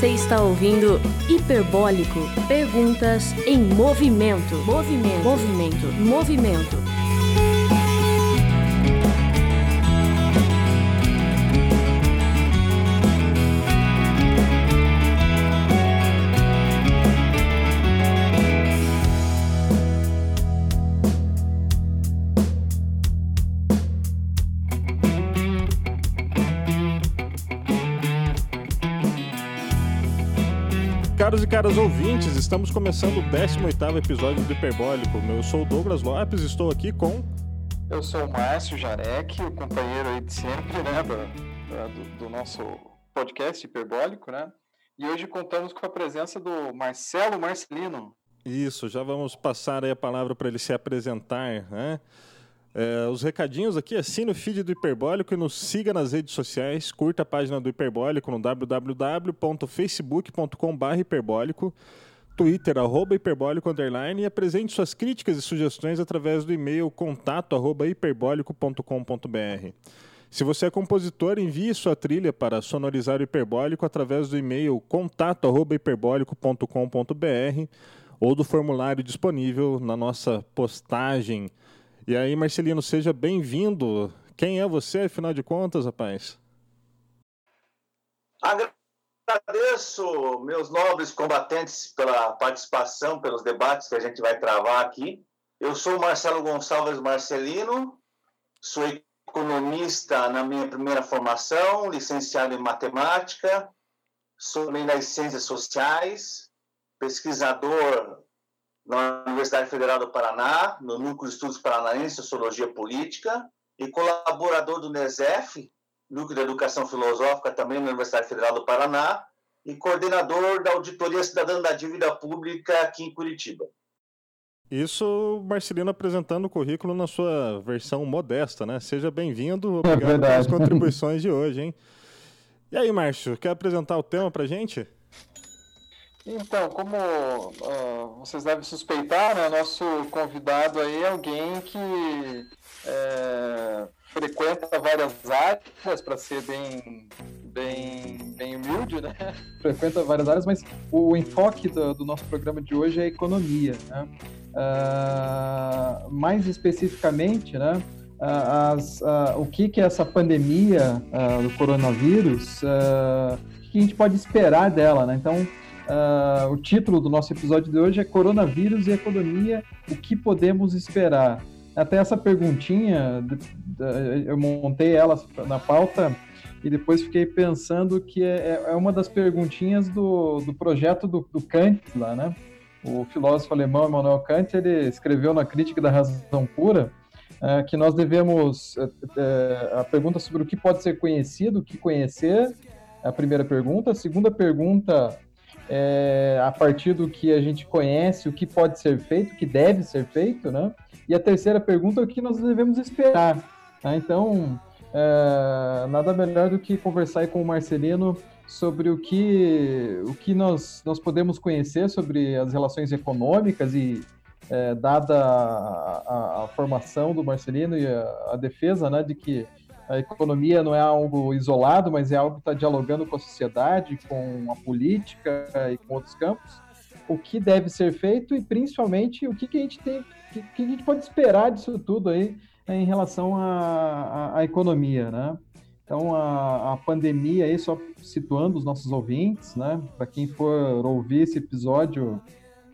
Você está ouvindo Hiperbólico. Perguntas em movimento. Movimento. Movimento. Movimento. E caras ouvintes, estamos começando o 18º episódio do Hiperbólico. Eu sou o Douglas Lopes, estou aqui com... Eu sou o Márcio Jarek, o companheiro aí de sempre, né, do, do, do nosso podcast Hiperbólico, né? E hoje contamos com a presença do Marcelo Marcelino. Isso, já vamos passar aí a palavra para ele se apresentar, né? É, os recadinhos aqui, assine o feed do Hiperbólico e nos siga nas redes sociais, curta a página do Hiperbólico no www.facebook.com.br hiperbólico, Twitter, arroba hiperbólico, underline, e apresente suas críticas e sugestões através do e-mail contato arroba hiperbólico.com.br. Se você é compositor, envie sua trilha para sonorizar o hiperbólico através do e-mail contato arroba hiperbólico.com.br ou do formulário disponível na nossa postagem e aí, Marcelino, seja bem-vindo. Quem é você, afinal de contas, rapaz? Agradeço, meus nobres combatentes, pela participação, pelos debates que a gente vai travar aqui. Eu sou Marcelo Gonçalves Marcelino, sou economista na minha primeira formação, licenciado em matemática, sou também das ciências sociais, pesquisador na Universidade Federal do Paraná, no Núcleo de Estudos Paranaense, Sociologia Política, e colaborador do NESEF, Núcleo de Educação Filosófica, também na Universidade Federal do Paraná, e coordenador da Auditoria Cidadã da Dívida Pública aqui em Curitiba. Isso, Marcelino apresentando o currículo na sua versão modesta, né? Seja bem-vindo, obrigado é pelas contribuições de hoje, hein? E aí, Márcio, quer apresentar o tema pra gente? Então, como uh, vocês devem suspeitar, né, nosso convidado aí é alguém que é, frequenta várias áreas, para ser bem, bem, bem humilde, né? Frequenta várias áreas, mas o enfoque do, do nosso programa de hoje é economia. Né? Uh, mais especificamente, né? As, uh, o que, que é essa pandemia do coronavírus, o que a gente pode esperar dela, né? Então, Uh, o título do nosso episódio de hoje é Coronavírus e Economia: O que podemos esperar? Até essa perguntinha, eu montei ela na pauta e depois fiquei pensando que é, é uma das perguntinhas do, do projeto do, do Kant lá, né? O filósofo alemão Immanuel Kant ele escreveu na Crítica da Razão Pura uh, que nós devemos uh, a pergunta sobre o que pode ser conhecido, o que conhecer, a primeira pergunta. A segunda pergunta é, a partir do que a gente conhece, o que pode ser feito, o que deve ser feito, né? E a terceira pergunta é o que nós devemos esperar. Né? Então, é, nada melhor do que conversar com o Marcelino sobre o que, o que nós, nós podemos conhecer sobre as relações econômicas e é, dada a, a, a, formação do Marcelino e a, a defesa né, de que a economia não é algo isolado, mas é algo que está dialogando com a sociedade, com a política e com outros campos. O que deve ser feito e principalmente o que, que a gente tem, que, que a gente pode esperar disso tudo aí né, em relação à, à, economia, né? Então a, a, pandemia aí só situando os nossos ouvintes, né? Para quem for ouvir esse episódio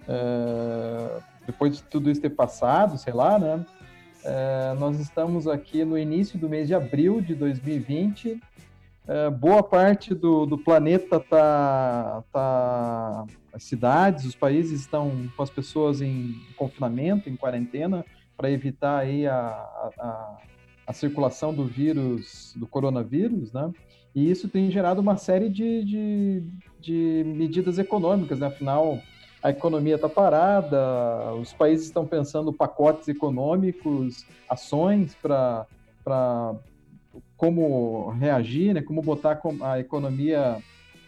é, depois de tudo isso ter passado, sei lá, né? É, nós estamos aqui no início do mês de abril de 2020. É, boa parte do, do planeta está. Tá, as cidades, os países estão com as pessoas em confinamento, em quarentena, para evitar aí a, a, a, circulação do vírus, do coronavírus, né? E isso tem gerado uma série de, de, de medidas econômicas, né? Afinal, a economia está parada, os países estão pensando pacotes econômicos, ações para como reagir, né, como botar a economia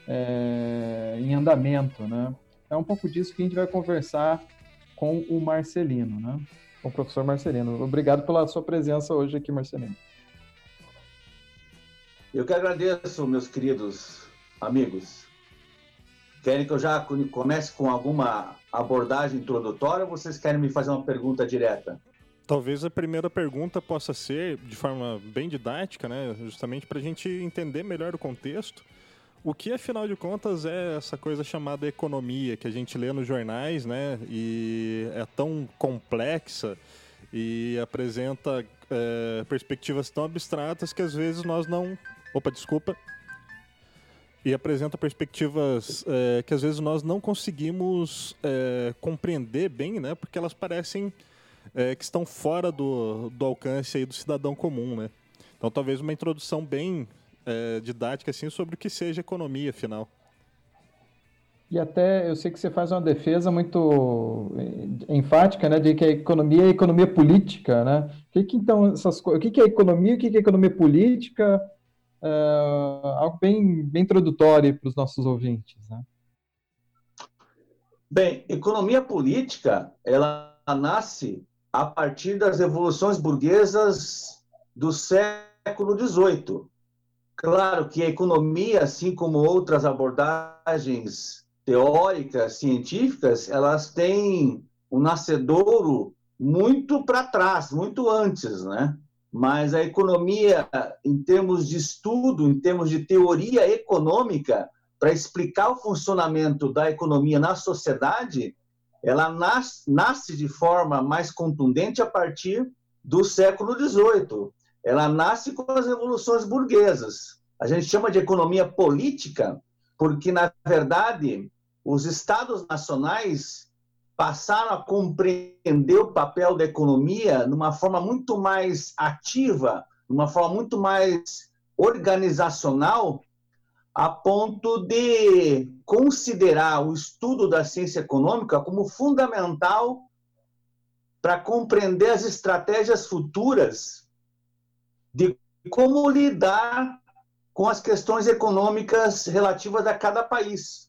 é, em andamento. Né? É um pouco disso que a gente vai conversar com o Marcelino, né? com o professor Marcelino. Obrigado pela sua presença hoje aqui, Marcelino. Eu que agradeço, meus queridos amigos. Querem que eu já comece com alguma abordagem introdutória ou vocês querem me fazer uma pergunta direta? Talvez a primeira pergunta possa ser, de forma bem didática, né, justamente para a gente entender melhor o contexto. O que, afinal de contas, é essa coisa chamada economia, que a gente lê nos jornais, né, e é tão complexa e apresenta é, perspectivas tão abstratas que às vezes nós não. Opa, desculpa. E apresenta perspectivas é, que às vezes nós não conseguimos é, compreender bem, né, porque elas parecem é, que estão fora do, do alcance aí do cidadão comum, né? Então, talvez uma introdução bem didática assim sobre o que seja economia, afinal. E até eu sei que você faz uma defesa muito enfática, né, de que a economia é economia política, né? O que, que então essas o que, que é economia, o que, que é economia política? Uh, algo bem, bem introdutório para os nossos ouvintes, né? Bem, economia política, ela nasce a partir das revoluções burguesas do século XVIII. Claro que a economia, assim como outras abordagens teóricas, científicas, elas têm um nascedouro muito para trás, muito antes, né? Mas a economia, em termos de estudo, em termos de teoria econômica, para explicar o funcionamento da economia na sociedade, ela nas, nasce de forma mais contundente a partir do século XVIII. Ela nasce com as revoluções burguesas. A gente chama de economia política porque, na verdade, os estados nacionais passaram a compreender o papel da economia de uma forma muito mais ativa, de uma forma muito mais organizacional, a ponto de considerar o estudo da ciência econômica como fundamental para compreender as estratégias futuras de como lidar com as questões econômicas relativas a cada país.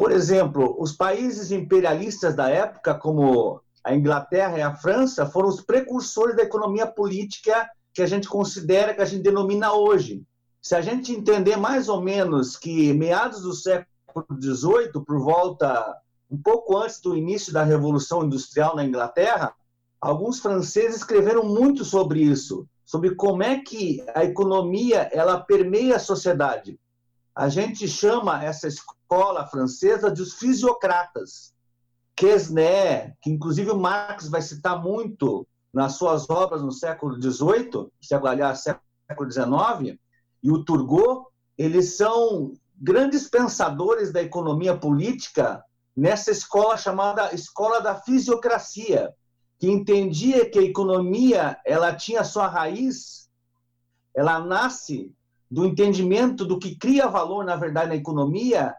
Por exemplo, os países imperialistas da época, como a Inglaterra e a França, foram os precursores da economia política que a gente considera, que a gente denomina hoje. Se a gente entender mais ou menos que meados do século XVIII, por volta um pouco antes do início da Revolução Industrial na Inglaterra, alguns franceses escreveram muito sobre isso, sobre como é que a economia ela permeia a sociedade. A gente chama essa escola francesa de os fisiocratas. Quesnay, que inclusive o Marx vai citar muito nas suas obras no século XVIII, aliás, século XIX, e o Turgot, eles são grandes pensadores da economia política nessa escola chamada Escola da Fisiocracia, que entendia que a economia ela tinha sua raiz, ela nasce do entendimento do que cria valor, na verdade, na economia,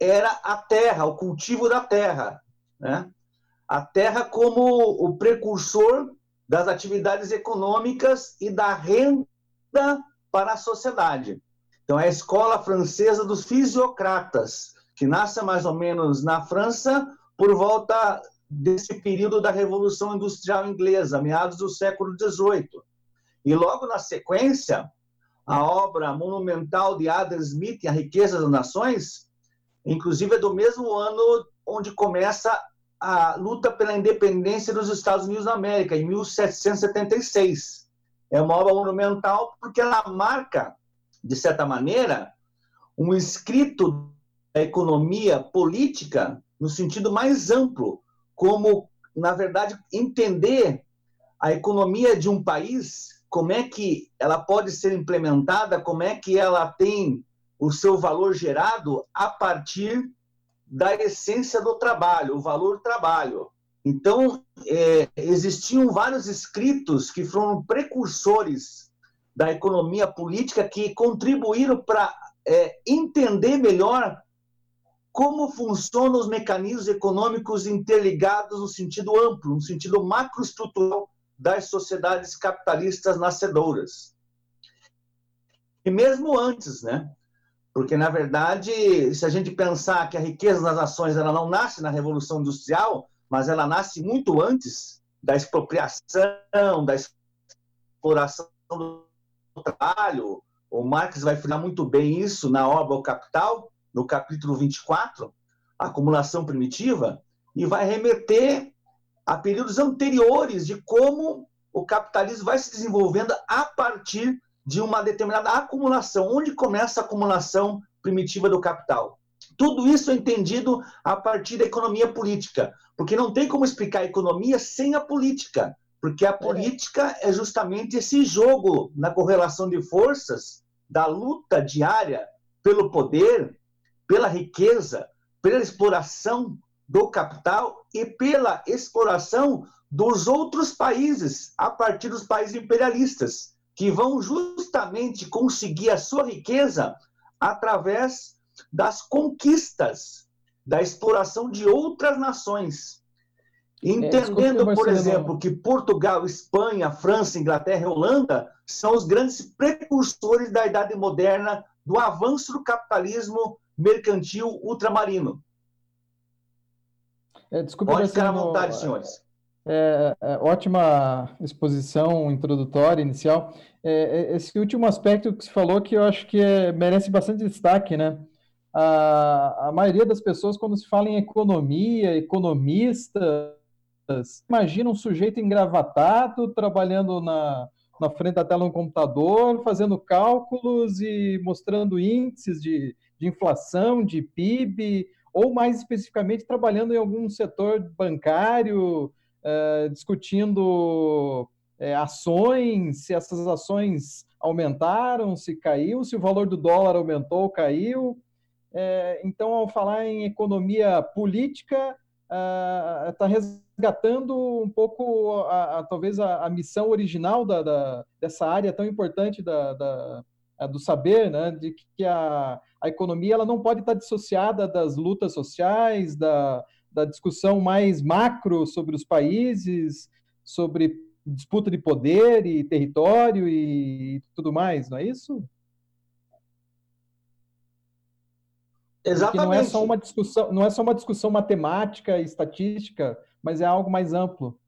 era a terra, o cultivo da terra. Né? A terra como o precursor das atividades econômicas e da renda para a sociedade. Então, é a escola francesa dos fisiocratas, que nasce mais ou menos na França por volta desse período da Revolução Industrial Inglesa, meados do século XVIII. E logo na sequência, a obra monumental de Adam Smith, A Riqueza das Nações, inclusive é do mesmo ano onde começa a luta pela independência dos Estados Unidos da América, em 1776. É uma obra monumental porque ela marca, de certa maneira, um escrito da economia política no sentido mais amplo, como, na verdade, entender a economia de um país, como é que ela pode ser implementada, como é que ela tem o seu valor gerado a partir da essência do trabalho, o valor trabalho. Então, é, existiam vários escritos que foram precursores da economia política que contribuíram para é, entender melhor como funcionam os mecanismos econômicos interligados no sentido amplo, no sentido macroestrutural das sociedades capitalistas nascedoras. E mesmo antes, né? Porque, na verdade, se a gente pensar que a riqueza das nações ela não nasce na Revolução Industrial, mas ela nasce muito antes da expropriação, da exploração do trabalho. O Marx vai falar muito bem isso na obra O Capital, no capítulo 24, acumulação primitiva, e vai remeter a períodos anteriores de como o capitalismo vai se desenvolvendo a partir de uma determinada acumulação, onde começa a acumulação primitiva do capital. Tudo isso é entendido a partir da economia política, porque não tem como explicar a economia sem a política, porque a política é justamente esse jogo na correlação de forças da luta diária pelo poder, pela riqueza, pela exploração do capital e pela exploração dos outros países a partir dos países imperialistas que vão justamente conseguir a sua riqueza através das conquistas, da exploração de outras nações. É, Entendendo, é, por exemplo, que Portugal, Espanha, França, Inglaterra e Holanda são os grandes precursores da Idade Moderna, do avanço do capitalismo mercantil ultramarino. É, desculpa, Pode ficar à vontade, senhores. É, é, ótima exposição introdutória, inicial. É, é, esse último aspecto que você falou que eu acho que é, merece bastante destaque, né? A, a maioria das pessoas, quando se fala em economia, economistas, imagina um sujeito engravatado, trabalhando na, na frente da tela do computador, fazendo cálculos e mostrando índices de, de inflação, de PIB, ou mais especificamente trabalhando em algum setor bancário, uh, discutindo é, ações, se essas ações aumentaram, se caiu, se o valor do dólar aumentou ou caiu. É, então, ao falar em economia política, está resgatando um pouco, a, a, talvez, a, a, missão original da, da, dessa área tão importante da, da do saber, né, de que a, a economia ela não pode estar dissociada das lutas sociais, da, da discussão mais macro sobre os países, sobre disputa de poder e território e tudo mais, não é isso? Exatamente. Não é só uma discussão, não é só uma discussão matemática e estatística, mas é algo mais amplo.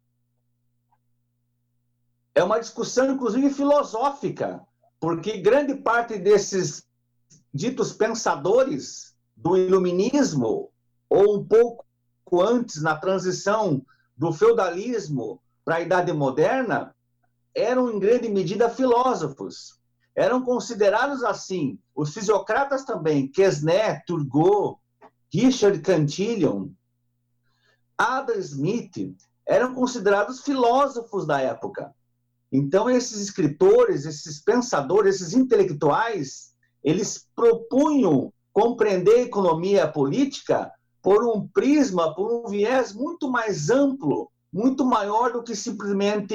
É uma discussão, inclusive, filosófica, porque grande parte desses ditos pensadores do iluminismo, ou um pouco antes, na transição do feudalismo para a Idade Moderna, eram em grande medida filósofos. Eram considerados assim, os fisiocratas também, Quesnay, Turgot, Richard Cantillon, Adam Smith, eram considerados filósofos da época. Então, esses escritores, esses pensadores, esses intelectuais, eles propunham compreender a economia política por um prisma, por um viés muito mais amplo muito maior do que simplesmente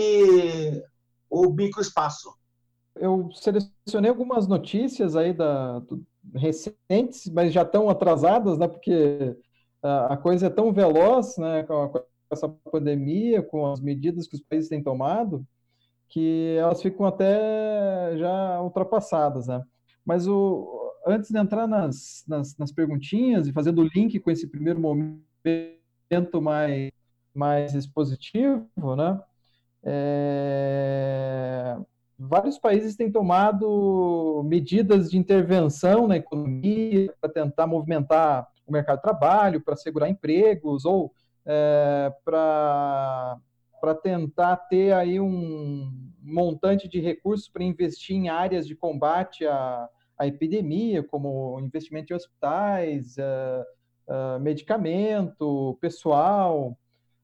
o microespaço. Eu selecionei algumas notícias aí da, recentes, mas já estão atrasadas, né? Porque a, a coisa é tão veloz, né? Com, com essa pandemia, com as medidas que os países têm tomado, que elas ficam até já ultrapassadas, né? Mas o, antes de entrar nas, nas, nas perguntinhas e fazendo o link com esse primeiro momento mais mais expositivo, né? É... Vários países têm tomado medidas de intervenção na economia para tentar movimentar o mercado de trabalho, para segurar empregos ou é, para para tentar ter aí um montante de recursos para investir em áreas de combate à, à epidemia, como investimento em hospitais, uh, uh, medicamento, pessoal,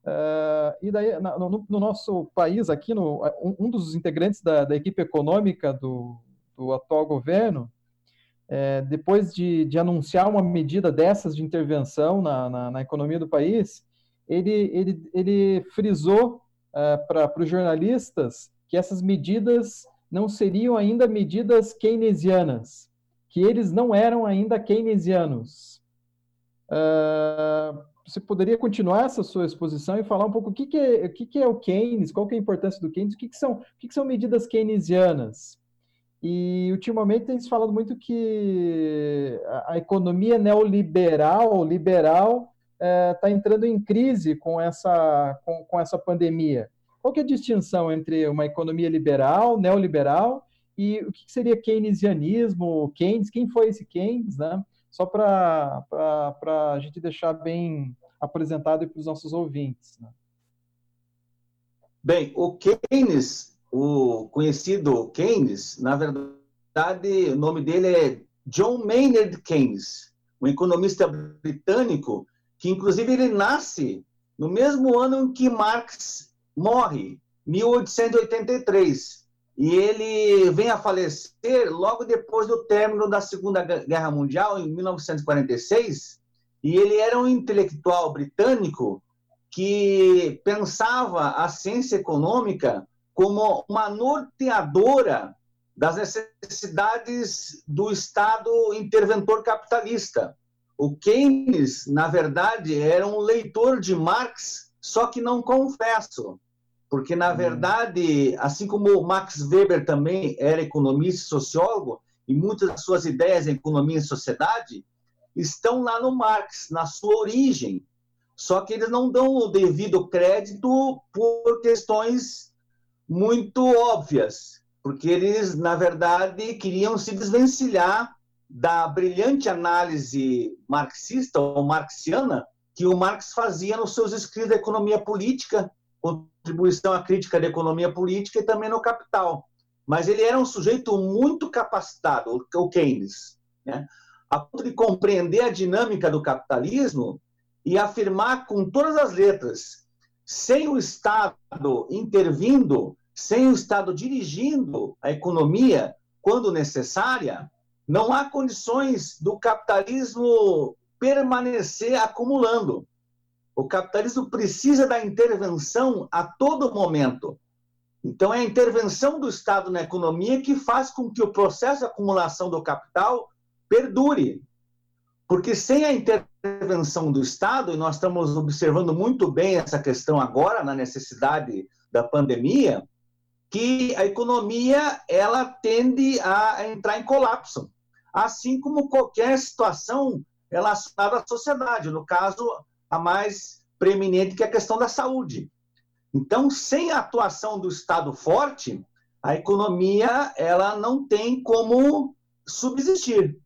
Uh, e daí, no, no, nosso país aqui, no, um, um dos integrantes da, da, equipe econômica do, do atual governo, é, depois de, de, anunciar uma medida dessas de intervenção na, na, na economia do país, ele, ele, ele frisou uh, para os jornalistas que essas medidas não seriam ainda medidas keynesianas, que eles não eram ainda keynesianos. Uh, você poderia continuar essa sua exposição e falar um pouco o que, que, é, o, que, que é o Keynes, qual que é a importância do Keynes, o que, que, são, o que, que são medidas keynesianas. E ultimamente tem se falado muito que a, economia neoliberal, liberal, está é, entrando em crise com essa, com, com essa pandemia. Qual que é a distinção entre uma economia liberal, neoliberal, e o que seria keynesianismo, Keynes, quem foi esse Keynes, né? só para a gente deixar bem apresentado para os nossos ouvintes. Né? Bem, o Keynes, o conhecido Keynes, na verdade, o nome dele é John Maynard Keynes, um economista britânico que, inclusive, ele nasce no mesmo ano em que Marx morre, 1883. E ele vem a falecer logo depois do término da Segunda Guerra Mundial, em 1946. E ele era um intelectual britânico que pensava a ciência econômica como uma norteadora das necessidades do Estado interventor capitalista. O Keynes, na verdade, era um leitor de Marx, só que não confesso, porque, na hum. verdade, assim como Max Weber também era economista e sociólogo, e muitas das suas ideias em economia e sociedade estão lá no Marx, na sua origem. Só que eles não dão o devido crédito por questões muito óbvias, porque eles, na verdade, queriam se desvencilhar da brilhante análise marxista ou marxiana que o Marx fazia nos seus escritos da economia política, contribuição à crítica da economia política e também no Capital. Mas ele era um sujeito muito capacitado, o Keynes, né? a ponto de compreender a dinâmica do capitalismo e afirmar com todas as letras, sem o Estado intervindo, sem o Estado dirigindo a economia quando necessária, não há condições do capitalismo permanecer acumulando. O capitalismo precisa da intervenção a todo momento. Então, é a intervenção do Estado na economia que faz com que o processo de acumulação do capital perdure. Porque sem a intervenção do Estado, e nós estamos observando muito bem essa questão agora, na necessidade da pandemia, que a economia ela tende a entrar em colapso, assim como qualquer situação relacionada à sociedade, no caso, a mais preeminente, que é a questão da saúde. Então, sem a atuação do Estado forte, a economia ela não tem como subsistir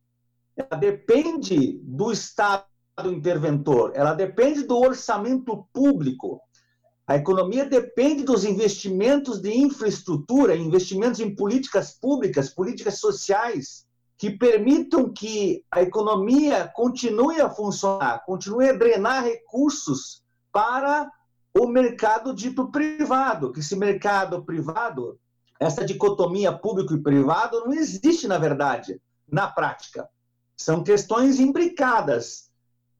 ela depende do Estado interventor, ela depende do orçamento público. A economia depende dos investimentos de infraestrutura, investimentos em políticas públicas, políticas sociais, que permitam que a economia continue a funcionar, continue a drenar recursos para o mercado dito privado, que esse mercado privado, essa dicotomia público e privado não existe na verdade, na prática. São questões imbricadas.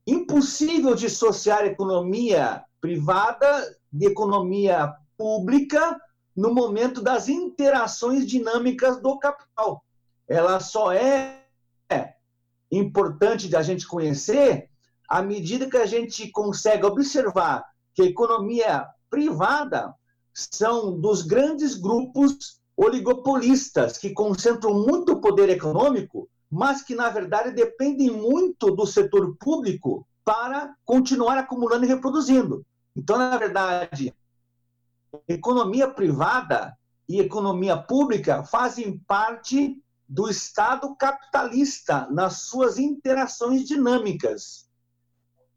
Impossível dissociar economia privada de economia pública no momento das interações dinâmicas do capital. Ela só é importante de a gente conhecer à medida que a gente consegue observar que a economia privada são dos grandes grupos oligopolistas que concentram muito poder econômico mas que, na verdade, dependem muito do setor público para continuar acumulando e reproduzindo. Então, na verdade, economia privada e economia pública fazem parte do Estado capitalista nas suas interações dinâmicas.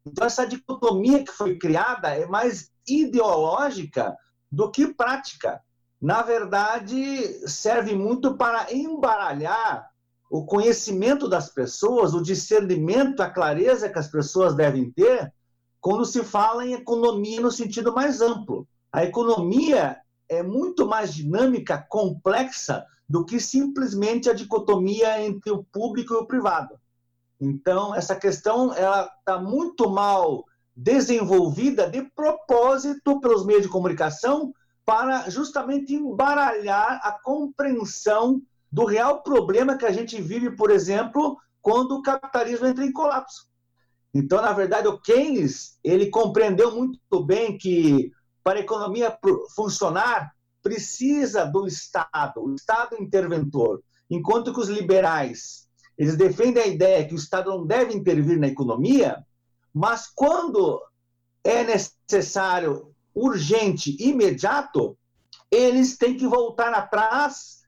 Então, essa dicotomia que foi criada é mais ideológica do que prática. Na verdade, serve muito para embaralhar o conhecimento das pessoas, o discernimento, a clareza que as pessoas devem ter quando se fala em economia no sentido mais amplo. A economia é muito mais dinâmica, complexa, do que simplesmente a dicotomia entre o público e o privado. Então, essa questão está muito mal desenvolvida de propósito pelos meios de comunicação para justamente embaralhar a compreensão do real problema que a gente vive, por exemplo, quando o capitalismo entra em colapso. Então, na verdade, o Keynes ele compreendeu muito bem que para a economia funcionar precisa do Estado, o Estado interventor, enquanto que os liberais eles defendem a ideia que o Estado não deve intervir na economia, mas quando é necessário, urgente, imediato, eles têm que voltar atrás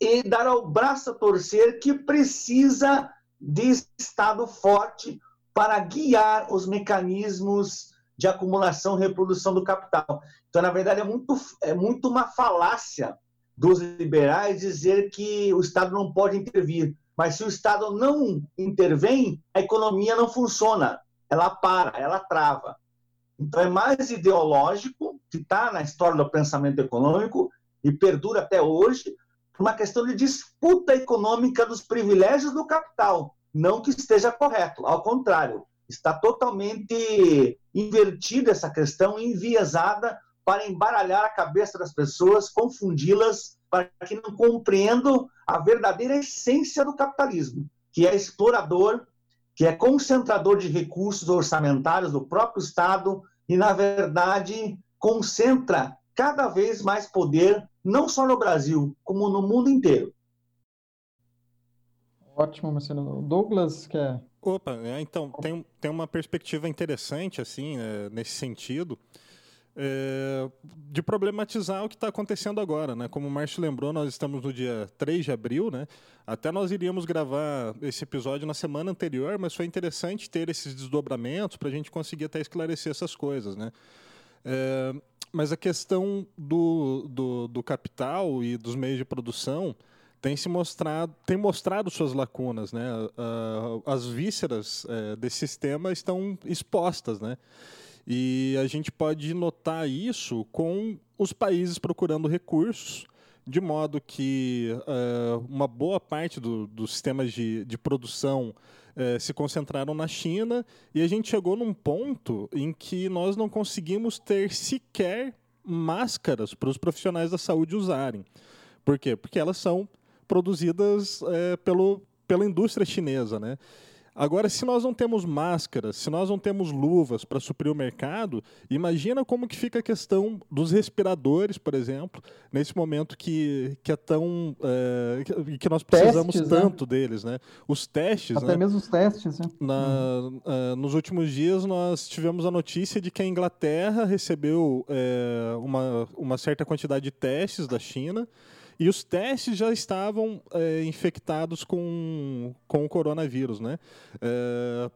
e dar ao braço a torcer que precisa de Estado forte para guiar os mecanismos de acumulação e reprodução do capital. Então, na verdade, é muito, é muito uma falácia dos liberais dizer que o Estado não pode intervir. Mas se o Estado não intervém, a economia não funciona, ela para, ela trava. Então é mais ideológico, que está na história do pensamento econômico e perdura até hoje, uma questão de disputa econômica dos privilégios do capital. Não que esteja correto, ao contrário, está totalmente invertida essa questão, enviesada para embaralhar a cabeça das pessoas, confundi-las, para que não compreendam a verdadeira essência do capitalismo, que é explorador, que é concentrador de recursos orçamentários do próprio Estado e, na verdade, concentra cada vez mais poder, não só no Brasil, como no mundo inteiro. Ótimo, Marcelo. Douglas quer. Opa, é, então, tem, tem uma perspectiva interessante, assim, é, nesse sentido é, de problematizar o que está acontecendo agora. Né? Como o Márcio lembrou, nós estamos no dia 3 de abril, né? até nós iríamos gravar esse episódio na semana anterior, mas foi interessante ter esses desdobramentos para a gente conseguir até esclarecer essas coisas. Né? É, mas a questão do, do, do capital e dos meios de produção tem se mostrado tem mostrado suas lacunas né as vísceras é, desse sistema estão expostas né e a gente pode notar isso com os países procurando recursos, de modo que uh, uma boa parte do, dos sistemas de, de produção uh, se concentraram na China, e a gente chegou num ponto em que nós não conseguimos ter sequer máscaras para os profissionais da saúde usarem. Por quê? Porque elas são produzidas uh, pelo, pela indústria chinesa, né? Agora, se nós não temos máscaras, se nós não temos luvas para suprir o mercado, imagina como que fica a questão dos respiradores, por exemplo, nesse momento que, que é tão é, que nós precisamos testes, né? tanto né? deles, né? Os testes, até né? mesmo os testes, né? Na, uh, nos últimos dias nós tivemos a notícia de que a Inglaterra recebeu é, uma, uma certa quantidade de testes da China e os testes já estavam é, infectados com, com o coronavírus, né? É,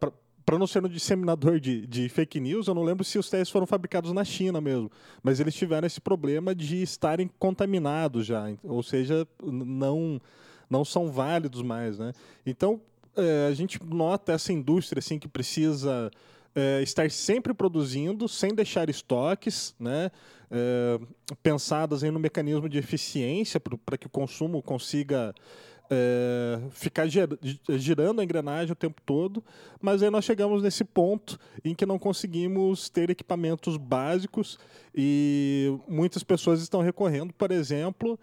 para não ser um disseminador de, de fake news, eu não lembro se os testes foram fabricados na China mesmo, mas eles tiveram esse problema de estarem contaminados já, ou seja, não não são válidos mais, né? Então é, a gente nota essa indústria assim que precisa é, estar sempre produzindo, sem deixar estoques, né? É, pensadas em no mecanismo de eficiência para que o consumo consiga é, ficar girando a engrenagem o tempo todo, mas aí nós chegamos nesse ponto em que não conseguimos ter equipamentos básicos e muitas pessoas estão recorrendo, por exemplo,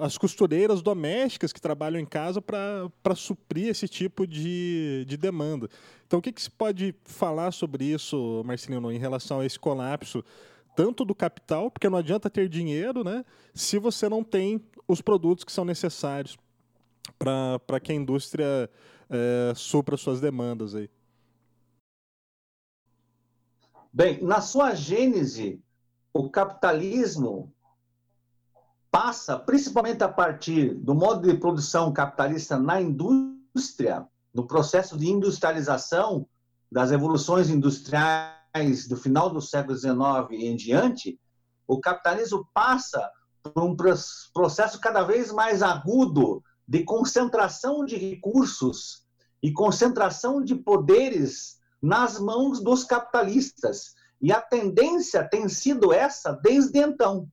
às costureiras domésticas que trabalham em casa para suprir esse tipo de, de demanda. Então, o que, que se pode falar sobre isso, Marcelino, em relação a esse colapso, tanto do capital, porque não adianta ter dinheiro, né, se você não tem os produtos que são necessários para que a indústria é, supra suas demandas aí? Bem, na sua gênese, o capitalismo passa, principalmente a partir do modo de produção capitalista na indústria, no processo de industrialização das revoluções industriais do final do século XIX em diante, o capitalismo passa por um processo cada vez mais agudo de concentração de recursos e concentração de poderes nas mãos dos capitalistas. E a tendência tem sido essa desde então,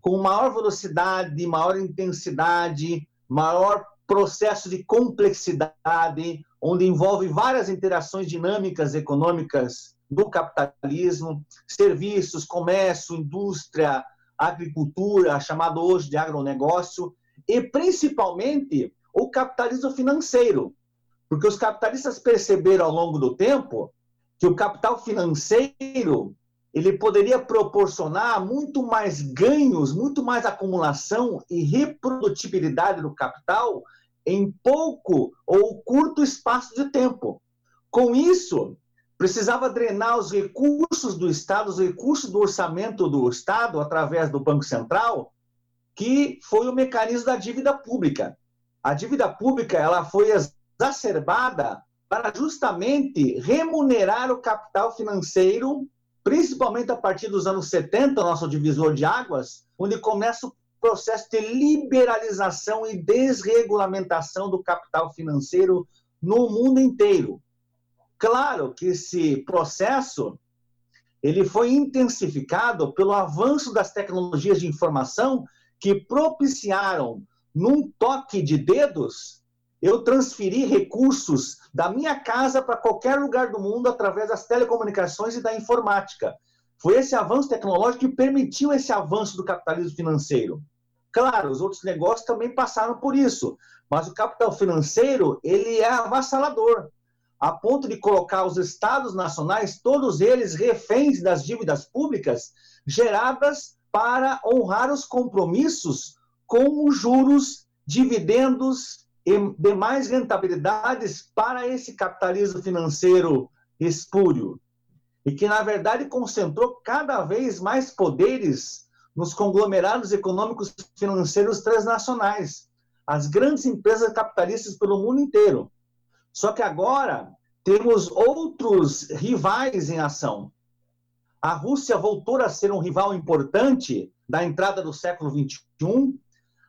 com maior velocidade, maior intensidade, maior processo de complexidade, onde envolve várias interações dinâmicas econômicas do capitalismo, serviços, comércio, indústria, agricultura, chamado hoje de agronegócio, e principalmente o capitalismo financeiro, porque os capitalistas perceberam ao longo do tempo que o capital financeiro ele poderia proporcionar muito mais ganhos, muito mais acumulação e reprodutibilidade do capital em pouco ou curto espaço de tempo. Com isso, precisava drenar os recursos do Estado, os recursos do orçamento do Estado através do Banco Central, que foi o mecanismo da dívida pública. A dívida pública ela foi exacerbada para justamente remunerar o capital financeiro, principalmente a partir dos anos 70, nosso divisor de águas, onde começa o processo de liberalização e desregulamentação do capital financeiro no mundo inteiro. Claro que esse processo ele foi intensificado pelo avanço das tecnologias de informação que propiciaram, num toque de dedos, eu transferir recursos da minha casa para qualquer lugar do mundo através das telecomunicações e da informática. Foi esse avanço tecnológico que permitiu esse avanço do capitalismo financeiro. Claro, os outros negócios também passaram por isso, mas o capital financeiro ele é avassalador, a ponto de colocar os estados nacionais, todos eles reféns das dívidas públicas geradas para honrar os compromissos com os juros, dividendos e demais rentabilidades para esse capitalismo financeiro espúrio. E que, na verdade, concentrou cada vez mais poderes nos conglomerados econômicos financeiros transnacionais, as grandes empresas capitalistas pelo mundo inteiro. Só que agora temos outros rivais em ação. A Rússia voltou a ser um rival importante da entrada do século XXI.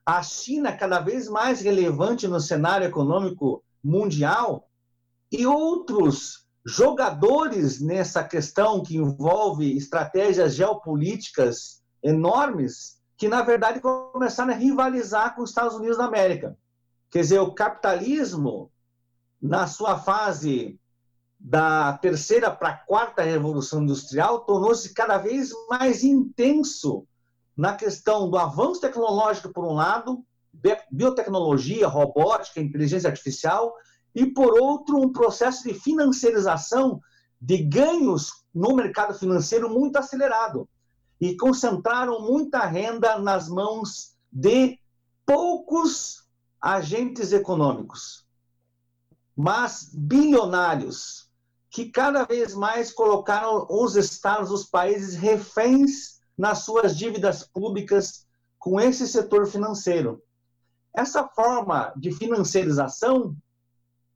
A China cada vez mais relevante no cenário econômico mundial e outros jogadores nessa questão que envolve estratégias geopolíticas enormes que, na verdade, começaram a rivalizar com os Estados Unidos da América. Quer dizer, o capitalismo, na sua fase da terceira para a quarta revolução industrial, tornou-se cada vez mais intenso na questão do avanço tecnológico, por um lado, biotecnologia, robótica, inteligência artificial, e, por outro, um processo de financiarização de ganhos no mercado financeiro muito acelerado e concentraram muita renda nas mãos de poucos agentes econômicos, mas bilionários, que cada vez mais colocaram os estados, os países reféns nas suas dívidas públicas com esse setor financeiro. Essa forma de financiarização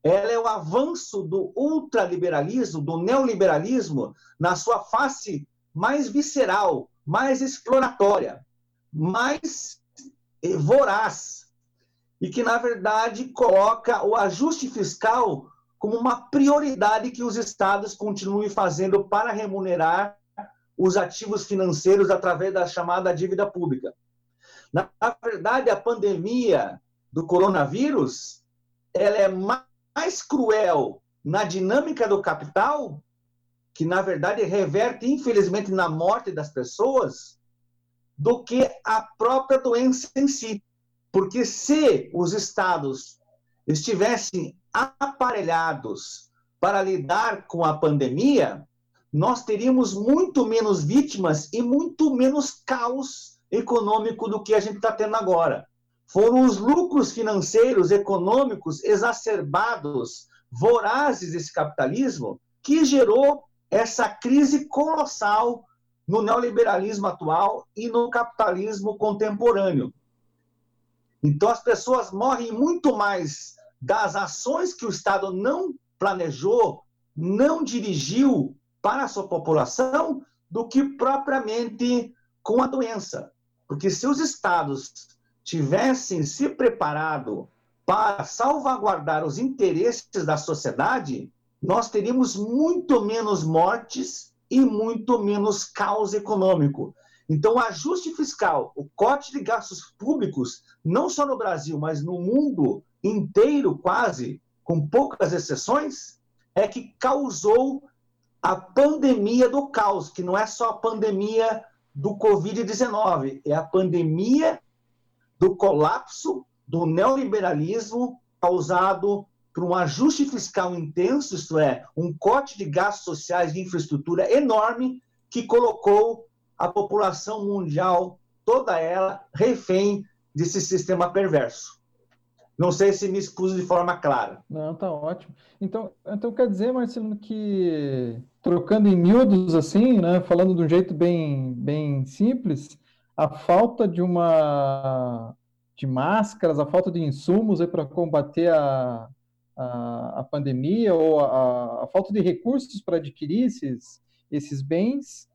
ela é o avanço do ultraliberalismo, do neoliberalismo, na sua face mais visceral, mais exploratória, mais voraz, e que, na verdade, coloca o ajuste fiscal como uma prioridade que os estados continuem fazendo para remunerar os ativos financeiros através da chamada dívida pública. Na verdade, a pandemia do coronavírus ela é mais cruel na dinâmica do capital que na verdade reverte, infelizmente, na morte das pessoas, do que a própria doença em si. Porque se os estados estivessem aparelhados para lidar com a pandemia, nós teríamos muito menos vítimas e muito menos caos econômico do que a gente está tendo agora. Foram os lucros financeiros, econômicos exacerbados, vorazes desse capitalismo, que gerou essa crise colossal no neoliberalismo atual e no capitalismo contemporâneo. Então, as pessoas morrem muito mais das ações que o Estado não planejou, não dirigiu para a sua população, do que propriamente com a doença. Porque se os Estados tivessem se preparado para salvaguardar os interesses da sociedade, nós teríamos muito menos mortes e muito menos caos econômico. Então, o ajuste fiscal, o corte de gastos públicos, não só no Brasil, mas no mundo inteiro, quase, com poucas exceções, é que causou a pandemia do caos, que não é só a pandemia do Covid-19, é a pandemia do colapso do neoliberalismo causado por um ajuste fiscal intenso, isto é, um corte de gastos sociais de infraestrutura enorme que colocou a população mundial, toda ela, refém desse sistema perverso. Não sei se me expus de forma clara. Não, tá ótimo. Então, então quer dizer, Marcelo, que trocando em miúdos assim, né, falando de um jeito bem, bem simples, a falta de uma de máscaras, a falta de insumos para combater a, a, a pandemia ou a, a, falta de recursos para adquirir esses, esses bens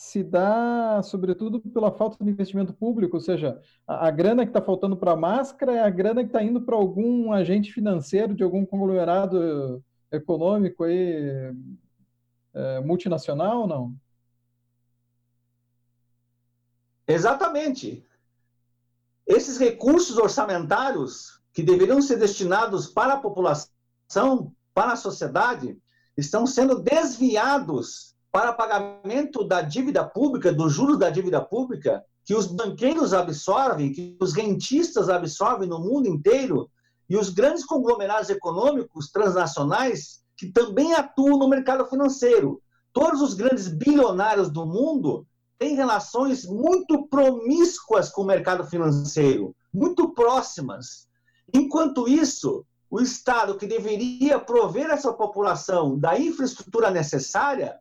se dá, sobretudo, pela falta de investimento público, ou seja, a, a grana que está faltando para a máscara é a grana que está indo para algum agente financeiro de algum conglomerado econômico aí, é, multinacional, não? Exatamente. Esses recursos orçamentários que deveriam ser destinados para a população, para a sociedade, estão sendo desviados para pagamento da dívida pública, dos juros da dívida pública, que os banqueiros absorvem, que os rentistas absorvem no mundo inteiro, e os grandes conglomerados econômicos transnacionais que também atuam no mercado financeiro. Todos os grandes bilionários do mundo têm relações muito promíscuas com o mercado financeiro, muito próximas. Enquanto isso, o Estado, que deveria prover essa população da infraestrutura necessária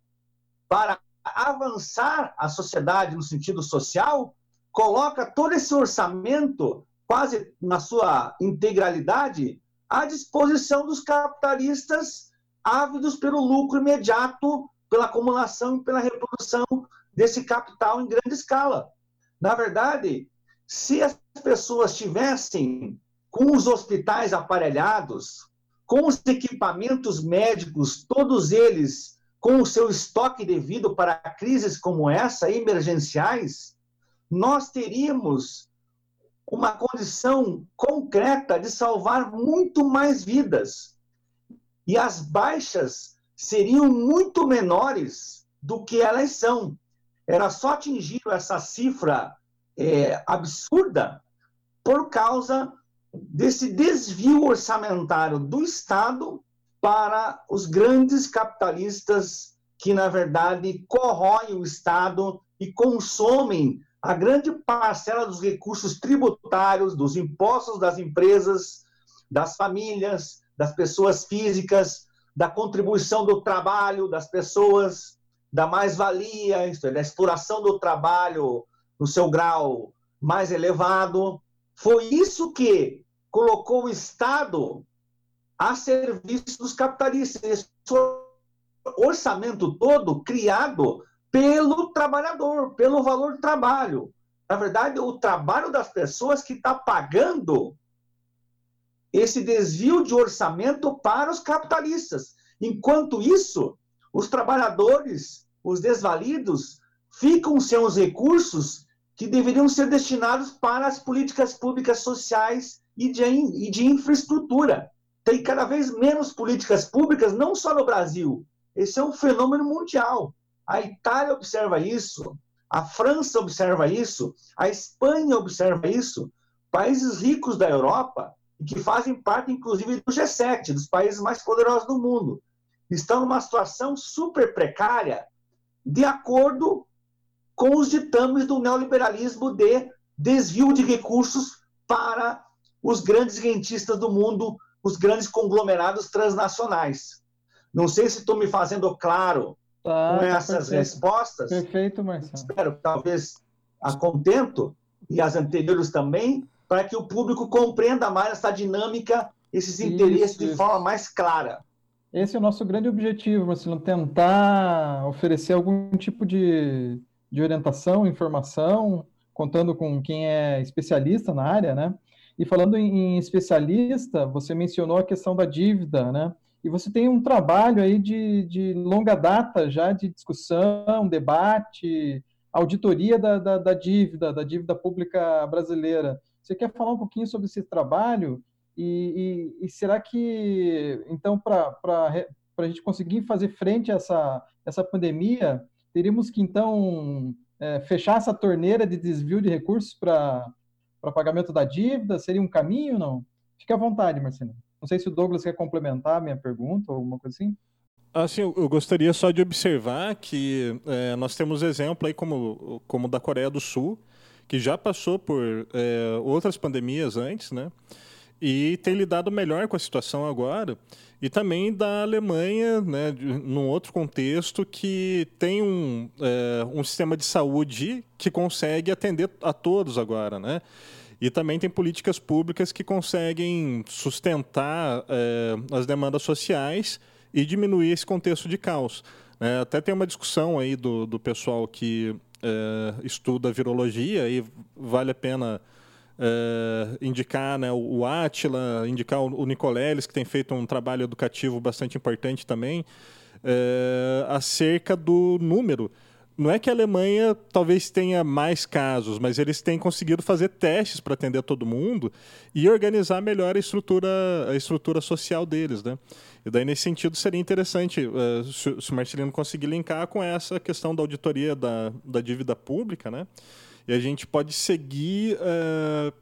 para avançar a sociedade no sentido social, coloca todo esse orçamento, quase na sua integralidade, à disposição dos capitalistas ávidos pelo lucro imediato, pela acumulação e pela reprodução desse capital em grande escala. Na verdade, se as pessoas tivessem com os hospitais aparelhados, com os equipamentos médicos, todos eles com o seu estoque devido para crises como essa, emergenciais, nós teríamos uma condição concreta de salvar muito mais vidas. E as baixas seriam muito menores do que elas são. Era só atingir essa cifra é, absurda por causa desse desvio orçamentário do Estado para os grandes capitalistas que, na verdade, corroem o Estado e consomem a grande parcela dos recursos tributários, dos impostos das empresas, das famílias, das pessoas físicas, da contribuição do trabalho das pessoas, da mais-valia, é, da exploração do trabalho no seu grau mais elevado. Foi isso que colocou o Estado a serviço dos capitalistas. Esse orçamento todo criado pelo trabalhador, pelo valor do trabalho. Na verdade, o trabalho das pessoas que está pagando esse desvio de orçamento para os capitalistas. Enquanto isso, os trabalhadores, os desvalidos, ficam sem os recursos que deveriam ser destinados para as políticas públicas sociais e de, e de infraestrutura tem cada vez menos políticas públicas, não só no Brasil. Esse é um fenômeno mundial. A Itália observa isso, a França observa isso, a Espanha observa isso. Países ricos da Europa, que fazem parte, inclusive, do G7, dos países mais poderosos do mundo, estão numa situação super precária, de acordo com os ditames do neoliberalismo de desvio de recursos para os grandes rentistas do mundo os grandes conglomerados transnacionais. Não sei se estou me fazendo claro tá, com tá essas perfeito. respostas. Perfeito, Marcelo. Espero que talvez a contento e as anteriores também, para que o público compreenda mais essa dinâmica, esses interesses isso, de forma mais clara. Esse é o nosso grande objetivo, Marcelo, tentar oferecer algum tipo de, de orientação, informação, contando com quem é especialista na área, né? E falando em especialista, você mencionou a questão da dívida, né? E você tem um trabalho aí de, de longa data já de discussão, debate, auditoria da, da, da, dívida, da dívida pública brasileira. Você quer falar um pouquinho sobre esse trabalho? E, e, e será que, então, para a gente conseguir fazer frente a essa, essa pandemia, teríamos que, então, é, fechar essa torneira de desvio de recursos para para pagamento da dívida? Seria um caminho não? Fique à vontade, Marcelo. Não sei se o Douglas quer complementar a minha pergunta ou alguma coisa assim. Assim, eu gostaria só de observar que é, nós temos exemplo aí como, como da Coreia do Sul, que já passou por é, outras pandemias antes, né? E tem lidado melhor com a situação agora. E também da Alemanha, né, num outro contexto, que tem um, é, um sistema de saúde que consegue atender a todos agora. Né? E também tem políticas públicas que conseguem sustentar é, as demandas sociais e diminuir esse contexto de caos. É, até tem uma discussão aí do, do pessoal que é, estuda virologia e vale a pena é, indicar né, o Atila, indicar o, o Nicoleles, que tem feito um trabalho educativo bastante importante também, é, acerca do número não é que a Alemanha talvez tenha mais casos, mas eles têm conseguido fazer testes para atender todo mundo e organizar melhor a estrutura, a estrutura social deles, né? E daí, nesse sentido, seria interessante uh, se, se, o Marcelino conseguir linkar com essa questão da auditoria da, da dívida pública, né? E a gente pode seguir uh,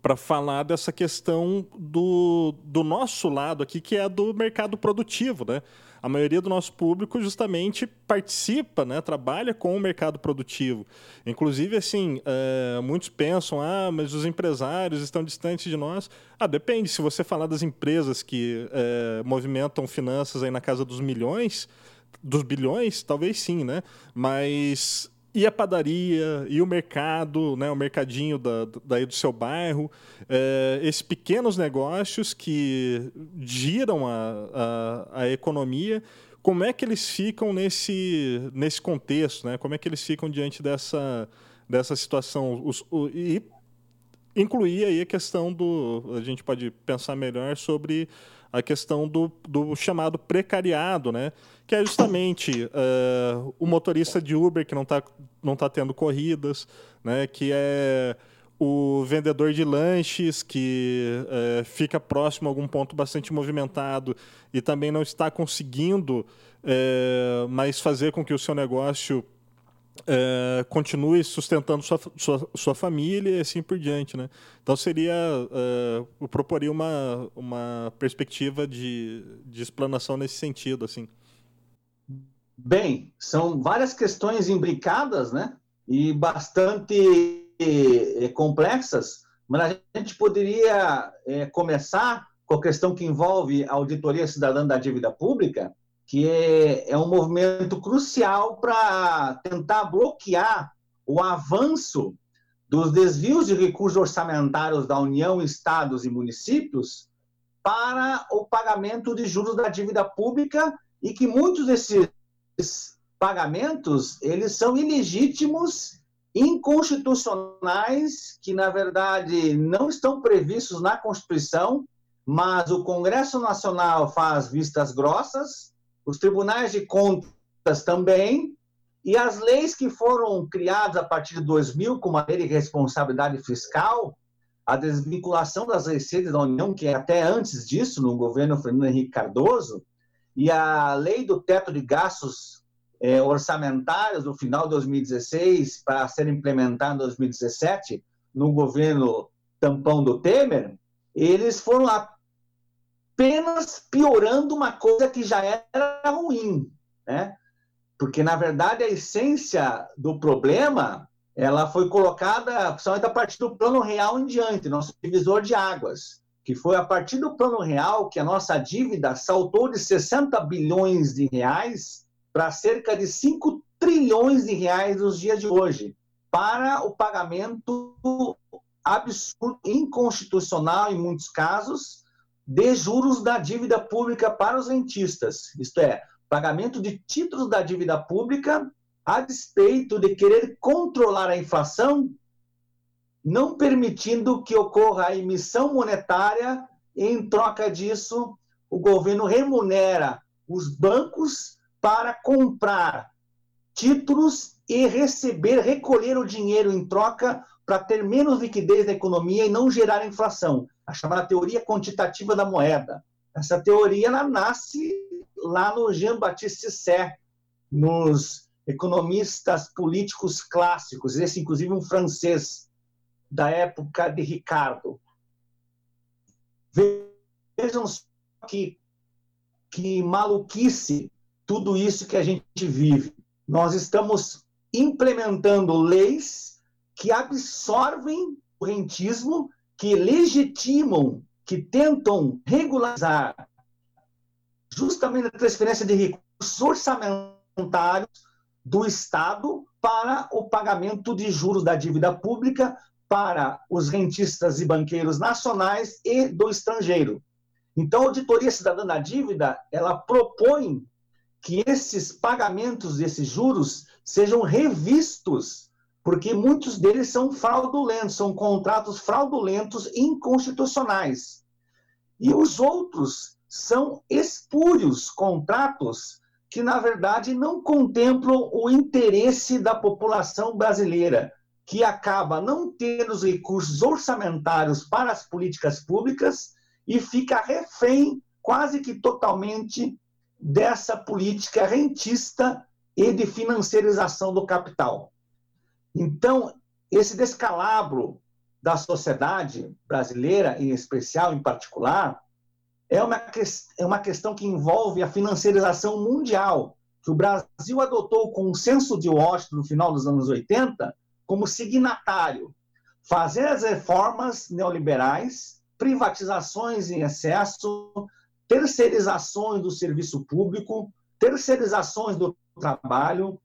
para falar dessa questão do, do nosso lado aqui, que é do mercado produtivo, né? a maioria do nosso público justamente participa, né, trabalha com o mercado produtivo. Inclusive, assim, é, muitos pensam, ah, mas os empresários estão distantes de nós. Ah, depende. Se você falar das empresas que é, movimentam finanças aí na casa dos milhões, dos bilhões, talvez sim, né? Mas e a padaria, e o mercado, né, o mercadinho da, daí do seu bairro, é, esses pequenos negócios que giram a, a, a, economia, como é que eles ficam nesse, nesse contexto, né? como é que eles ficam diante dessa, dessa situação? Os, o, e incluir aí a questão do. A gente pode pensar melhor sobre a questão do, do chamado precariado, né? que é justamente uh, o motorista de Uber que não está não tá tendo corridas, né? que é o vendedor de lanches que uh, fica próximo a algum ponto bastante movimentado e também não está conseguindo uh, mais fazer com que o seu negócio é, continue sustentando sua, sua, sua, família e assim por diante. Né? Então, seria. É, eu proporia uma, uma perspectiva de, de explanação nesse sentido. assim. Bem, são várias questões imbricadas né? e bastante é, complexas, mas a gente poderia é, começar com a questão que envolve a auditoria cidadã da dívida pública que é, é um movimento crucial para tentar bloquear o avanço dos desvios de recursos orçamentários da União, estados e municípios para o pagamento de juros da dívida pública e que muitos desses pagamentos eles são ilegítimos, inconstitucionais, que na verdade não estão previstos na Constituição, mas o Congresso Nacional faz vistas grossas os tribunais de contas também, e as leis que foram criadas a partir de 2000, como a lei de responsabilidade fiscal, a desvinculação das receitas da União, que é até antes disso, no governo Fernando Henrique Cardoso, e a lei do teto de gastos é, orçamentários no final de 2016 para ser implementada em 2017 no governo tampão do Temer, eles foram apenas piorando uma coisa que já era ruim, né? Porque, na verdade, a essência do problema ela foi colocada principalmente a partir do plano real em diante, nosso divisor de águas, que foi a partir do plano real que a nossa dívida saltou de 60 bilhões de reais para cerca de 5 trilhões de reais nos dias de hoje, para o pagamento absurdo, inconstitucional em muitos casos, de juros da dívida pública para os rentistas, isto é, pagamento de títulos da dívida pública a despeito de querer controlar a inflação, não permitindo que ocorra a emissão monetária, em troca disso, o governo remunera os bancos para comprar títulos e receber, recolher o dinheiro em troca para ter menos liquidez na economia e não gerar inflação a chamada teoria quantitativa da moeda. Essa teoria nasce lá no Jean-Baptiste Sé, nos economistas políticos clássicos, esse inclusive um francês da época de Ricardo. Vejam só que, que maluquice tudo isso que a gente vive. Nós estamos implementando leis que absorvem o rentismo que legitimam, que tentam regularizar justamente a transferência de recursos orçamentários do Estado para o pagamento de juros da dívida pública para os rentistas e banqueiros nacionais e do estrangeiro. Então, a Auditoria Cidadã da Dívida, ela propõe que esses pagamentos desses juros sejam revistos, porque muitos deles são fraudulentos, são contratos fraudulentos inconstitucionais. E os outros são espúrios contratos que, na verdade, não contemplam o interesse da população brasileira, que acaba não tendo os recursos orçamentários para as políticas públicas e fica refém quase que totalmente dessa política rentista e de financiarização do capital. Então, esse descalabro da sociedade brasileira, em especial, em particular, é uma, é uma questão que envolve a financiarização mundial, que o Brasil adotou o consenso de Washington no final dos anos 80 como signatário. Fazer as reformas neoliberais, privatizações em excesso, terceirizações do serviço público, terceirizações do trabalho,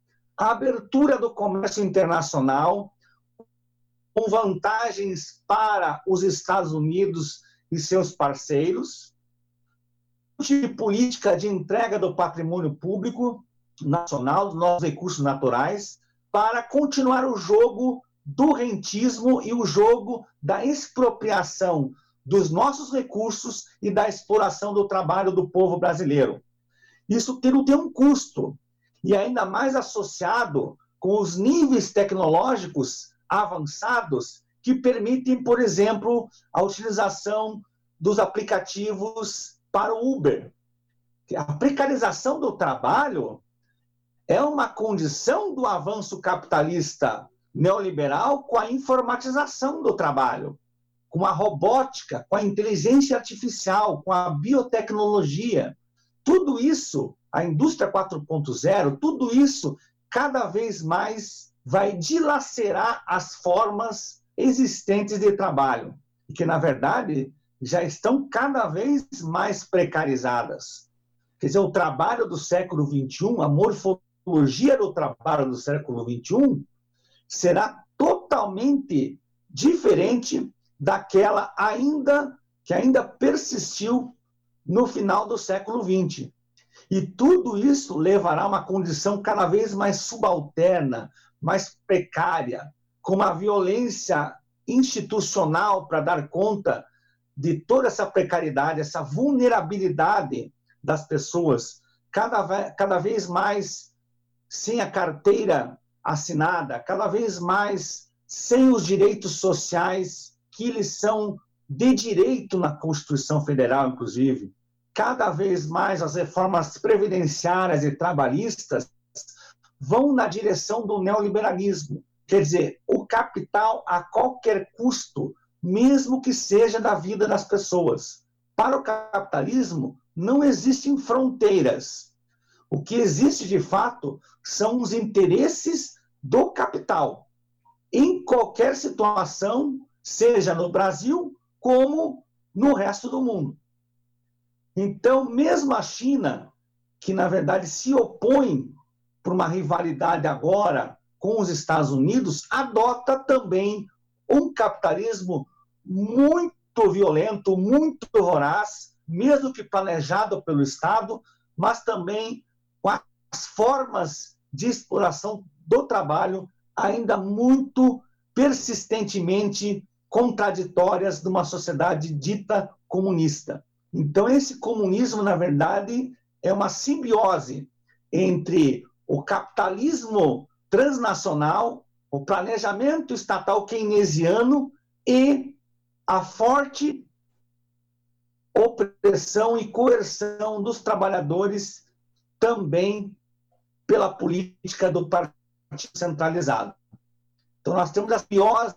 abertura do comércio internacional, com vantagens para os Estados Unidos e seus parceiros, de política de entrega do patrimônio público nacional, dos nossos recursos naturais, para continuar o jogo do rentismo e o jogo da expropriação dos nossos recursos e da exploração do trabalho do povo brasileiro. Isso tem, tem um custo, e ainda mais associado com os níveis tecnológicos avançados que permitem, por exemplo, a utilização dos aplicativos para o Uber. A precarização do trabalho é uma condição do avanço capitalista neoliberal com a informatização do trabalho, com a robótica, com a inteligência artificial, com a biotecnologia. Tudo isso, a indústria 4.0, tudo isso cada vez mais vai dilacerar as formas existentes de trabalho, que na verdade já estão cada vez mais precarizadas. Quer dizer, o trabalho do século XXI, a morfologia do trabalho do século XXI, será totalmente diferente daquela ainda que ainda persistiu no final do século XX. E tudo isso levará a uma condição cada vez mais subalterna, mais precária, com uma violência institucional para dar conta de toda essa precariedade, essa vulnerabilidade das pessoas, cada, cada vez mais sem a carteira assinada, cada vez mais sem os direitos sociais que eles são de direito na Constituição Federal, inclusive. Cada vez mais as reformas previdenciárias e trabalhistas vão na direção do neoliberalismo. Quer dizer, o capital a qualquer custo mesmo que seja da vida das pessoas. Para o capitalismo, não existem fronteiras. O que existe de fato são os interesses do capital. Em qualquer situação, seja no Brasil como no resto do mundo. Então, mesmo a China, que na verdade se opõe por uma rivalidade agora com os Estados Unidos, adota também um capitalismo muito violento, muito voraz, mesmo que planejado pelo Estado, mas também com as formas de exploração do trabalho ainda muito persistentemente contraditórias de uma sociedade dita comunista. Então, esse comunismo, na verdade, é uma simbiose entre o capitalismo transnacional, o planejamento estatal keynesiano e a forte opressão e coerção dos trabalhadores também pela política do partido centralizado. Então, nós temos as piores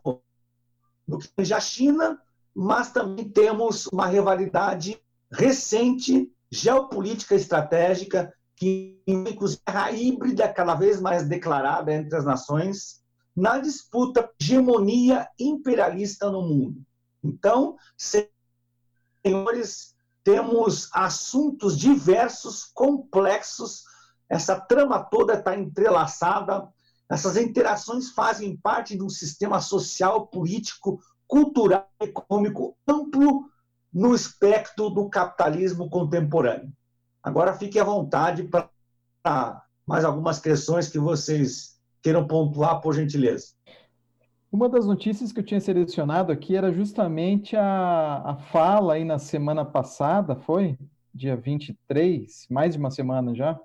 no que tange a China, mas também temos uma rivalidade recente, geopolítica estratégica, que inclusive a híbrida cada vez mais declarada entre as nações, na disputa hegemonia imperialista no mundo. Então, senhores, temos assuntos diversos, complexos, essa trama toda está entrelaçada Essas interações fazem parte de um sistema social, político, cultural e econômico amplo no espectro do capitalismo contemporâneo. Agora fique à vontade para mais algumas questões que vocês queiram pontuar, por gentileza. Uma das notícias que eu tinha selecionado aqui era justamente a, a fala aí na semana passada, foi? Dia 23, mais de uma semana já,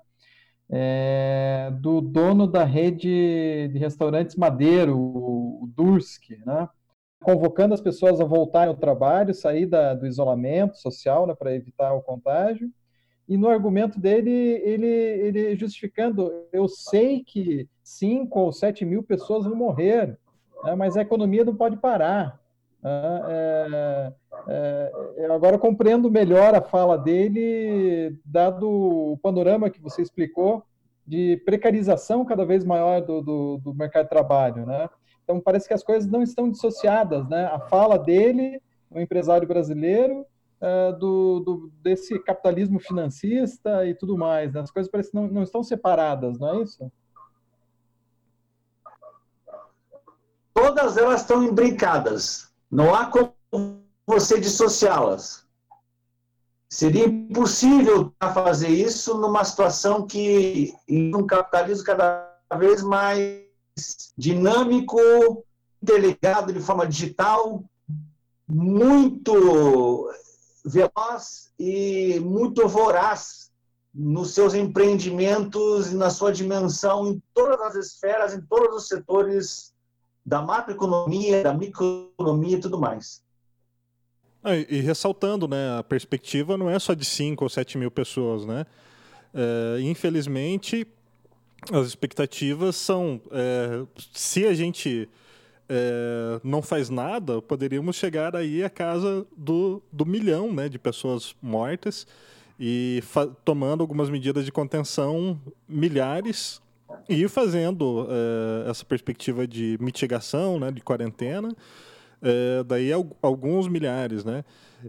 é, do dono da rede de restaurantes Madeiro, o Durski, né? convocando as pessoas a voltarem ao trabalho, sair da, do isolamento social né, para evitar o contágio. E no argumento dele, ele, ele justificando, eu sei que 5 ou 7 mil pessoas vão morrer, né, mas a economia não pode parar. Né, é, é, é, agora compreendo melhor a fala dele, dado o panorama que você explicou de precarização cada vez maior do, do, do mercado de trabalho, né? Então, parece que as coisas não estão dissociadas, né? A fala dele, o empresário brasileiro, uh, do, do, desse capitalismo financista e tudo mais. Né? As coisas parecem não, não estão separadas, não é isso? Todas elas estão imbricadas. Não há como você dissociá-las. Seria impossível fazer isso numa situação que, em um capitalismo cada vez mais dinâmico, interligado de forma digital, muito veloz e muito voraz nos seus empreendimentos e na sua dimensão em todas as esferas, em todos os setores da macroeconomia, da microeconomia e tudo mais. Ah, e, e, ressaltando, né, a perspectiva não é só de 5 ou 7 mil pessoas, né? É, infelizmente, as expectativas são, é, se a gente é, não faz nada, poderíamos chegar aí à casa do, do milhão né, de pessoas mortas e tomando algumas medidas de contenção milhares e fazendo é, essa perspectiva de mitigação, né, de quarentena, é, daí alguns milhares, né?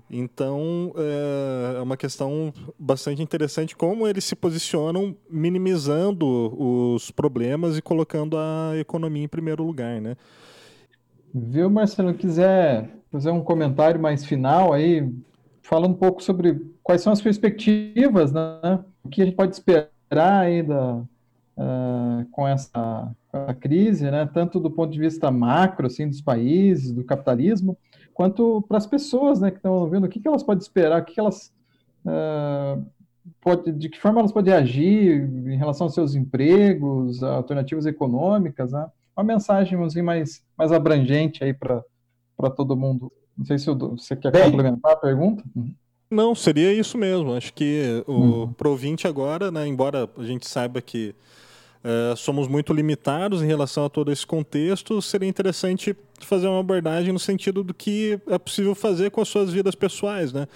Então, é, é uma questão bastante interessante como eles se posicionam minimizando os problemas e colocando a economia em primeiro lugar, né? Viu, Marcelo, quiser fazer um comentário mais final aí, falando um pouco sobre quais são as perspectivas, né? O que a gente pode esperar aí da, uh, com essa, a crise, né? Tanto do ponto de vista macro, assim, dos países, do capitalismo, quanto para as pessoas né, que estão vendo o que, que elas podem esperar, o que, que elas. Uh, pode, de que forma elas podem agir em relação aos seus empregos, alternativas econômicas, né? Uma mensagem mais, mais abrangente aí para todo mundo. Não sei se você quer Bem, complementar a pergunta. Não, seria isso mesmo. Acho que o uhum. pro ouvinte agora, né, embora a gente saiba que uh, somos muito limitados em relação a todo esse contexto, seria interessante fazer uma abordagem no sentido do que é possível fazer com as suas vidas pessoais, né?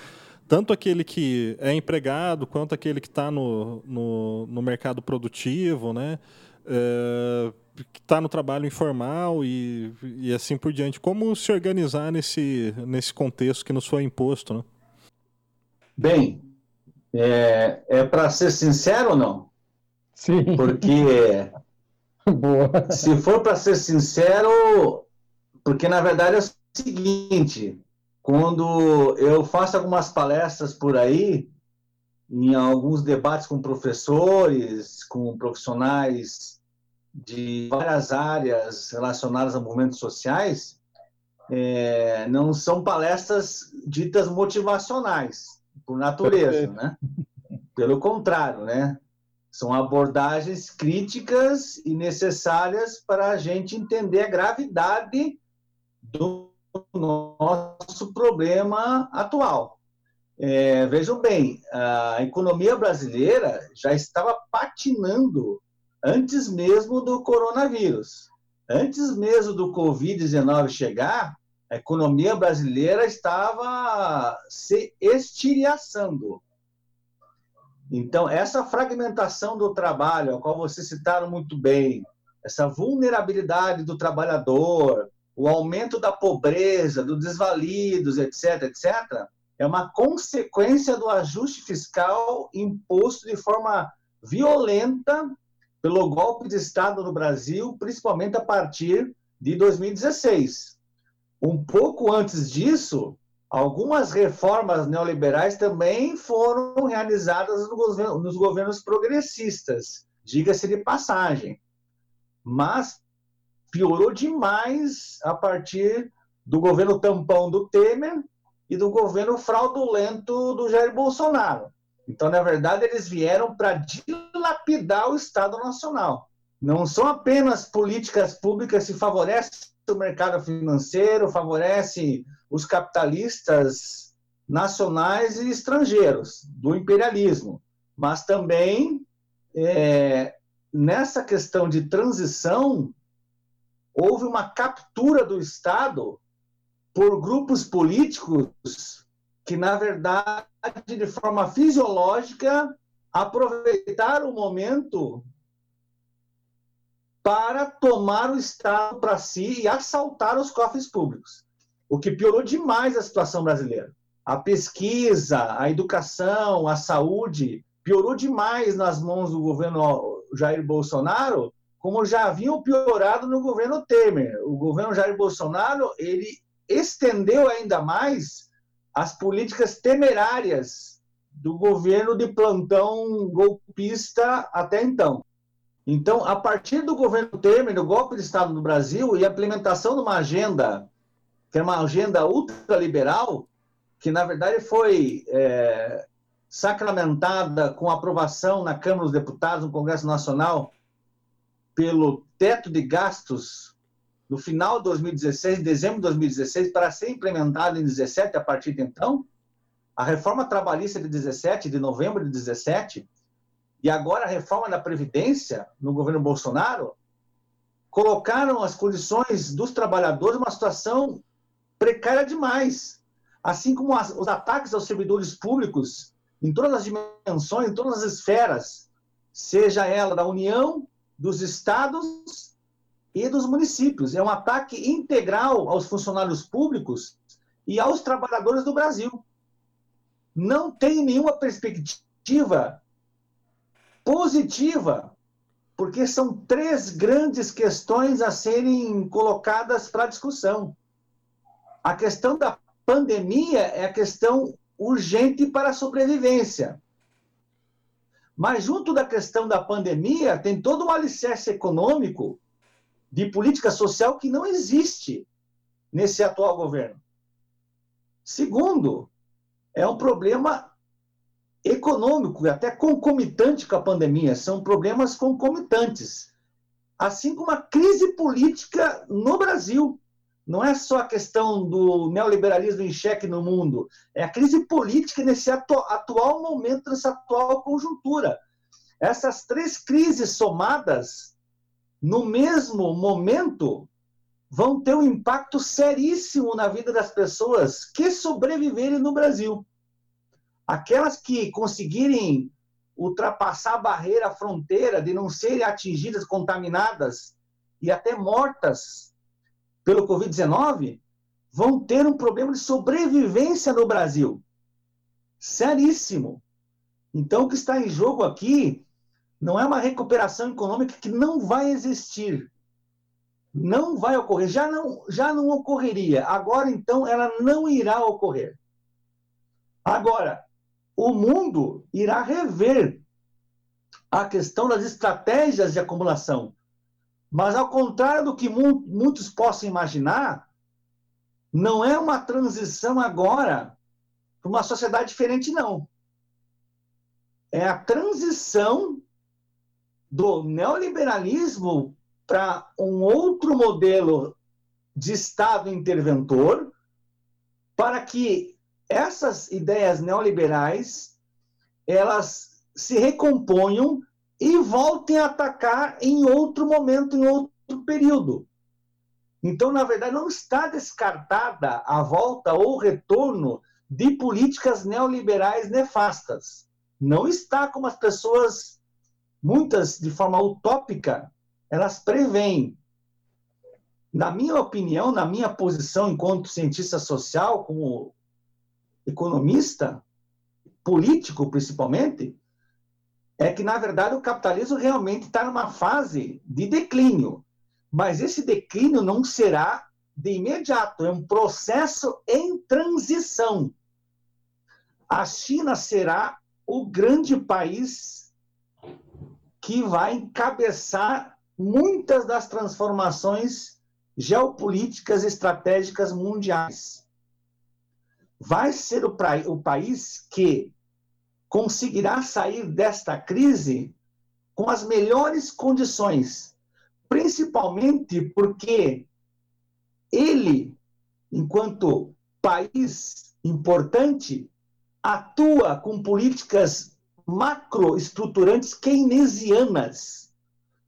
Tanto aquele que é empregado, quanto aquele que está no, no, no, mercado produtivo, né? Uh, que está no trabalho informal e, e assim por diante. Como se organizar nesse, nesse contexto que nos foi imposto, né? Bem, é, é para ser sincero ou não? Sim. Porque Boa. se for para ser sincero, porque na verdade é o seguinte, quando eu faço algumas palestras por aí, em alguns debates com professores, com profissionais de várias áreas relacionadas a movimentos sociais, é, não são palestras ditas motivacionais, por natureza, né? Pelo contrário, né? São abordagens críticas e necessárias para a gente entender a gravidade do nosso problema atual. É, vejam bem, a economia brasileira já estava patinando antes mesmo do coronavírus. Antes mesmo do Covid-19 chegar, a economia brasileira estava se estiriaçando. Então, essa fragmentação do trabalho, a qual vocês citaram muito bem, essa vulnerabilidade do trabalhador, o aumento da pobreza, dos desvalidos, etc., etc., é uma consequência do ajuste fiscal imposto de forma violenta pelo golpe de Estado no Brasil, principalmente a partir de 2016. Um pouco antes disso, algumas reformas neoliberais também foram realizadas nos governos progressistas, diga-se de passagem. Mas piorou demais a partir do governo tampão do Temer e do governo fraudulento do Jair Bolsonaro. Então, na verdade, eles vieram para dilapidar o Estado Nacional. Não são apenas políticas públicas que favorecem o mercado financeiro, favorecem os capitalistas nacionais e estrangeiros do imperialismo, mas também é, nessa questão de transição houve uma captura do Estado por grupos políticos que, na verdade, de forma fisiológica, aproveitaram o momento para tomar o Estado para si e assaltar os cofres públicos, o que piorou demais a situação brasileira. A pesquisa, a educação, a saúde piorou demais nas mãos do governo Jair Bolsonaro, como já haviam piorado no governo Temer. O governo Jair Bolsonaro ele estendeu ainda mais as políticas temerárias do governo de plantão golpista até então. Então, a partir do governo Temer, do golpe de Estado no Brasil e a implementação de uma agenda, que é uma agenda ultraliberal, que na verdade foi é, sacramentada com aprovação na Câmara dos Deputados, no Congresso Nacional, pelo teto de gastos no final de 2016, dezembro de 2016, para ser implementado em 17 a partir de então, a reforma trabalhista de 17, de novembro de 17, e agora a reforma da Previdência no governo Bolsonaro, colocaram as condições dos trabalhadores numa situação precária demais. Assim como as, os ataques aos servidores públicos, em todas as dimensões, em todas as esferas, seja ela da União, dos estados e dos municípios. É um ataque integral aos funcionários públicos e aos trabalhadores do Brasil. Não tem nenhuma perspectiva positiva, porque são três grandes questões a serem colocadas para discussão. A questão da pandemia é a questão urgente para a sobrevivência. Mas, junto da questão da pandemia, tem todo um alicerce econômico de política social que não existe nesse atual governo. Segundo, é um problema econômico, até concomitante com a pandemia, são problemas concomitantes. Assim como a crise política no Brasil. Não é só a questão do neoliberalismo em xeque no mundo, é a crise política nesse atu atual momento, nessa atual conjuntura. Essas três crises somadas no mesmo momento, vão ter um impacto seríssimo na vida das pessoas que sobreviverem no Brasil. Aquelas que conseguirem ultrapassar a barreira, a fronteira de não serem atingidas, contaminadas e até mortas pelo Covid-19, vão ter um problema de sobrevivência no Brasil. Seríssimo. Então, o que está em jogo aqui não é uma recuperação econômica que não vai existir. Não vai ocorrer. Já não, já não ocorreria. Agora, então, ela não irá ocorrer. Agora, o mundo irá rever a questão das estratégias de acumulação. Mas, ao contrário do que mu muitos possam imaginar, não é uma transição agora para uma sociedade diferente, não. É a transição do neoliberalismo para um outro modelo de Estado interventor, para que essas ideias neoliberais elas se recomponham e voltem a atacar em outro momento, em outro período. Então, na verdade, não está descartada a volta ou retorno de políticas neoliberais nefastas. Não está como as pessoas muitas de forma utópica, elas preveem. Na minha opinião, na minha posição enquanto cientista social, como economista, político principalmente, é que, na verdade, o capitalismo realmente está numa fase de declínio. Mas esse declínio não será de imediato, é um processo em transição. A China será o grande país que vai encabeçar muitas das transformações geopolíticas estratégicas mundiais. Vai ser o, o país que conseguirá sair desta crise com as melhores condições, principalmente porque ele, enquanto país importante, atua com políticas macroestruturantes keynesianas.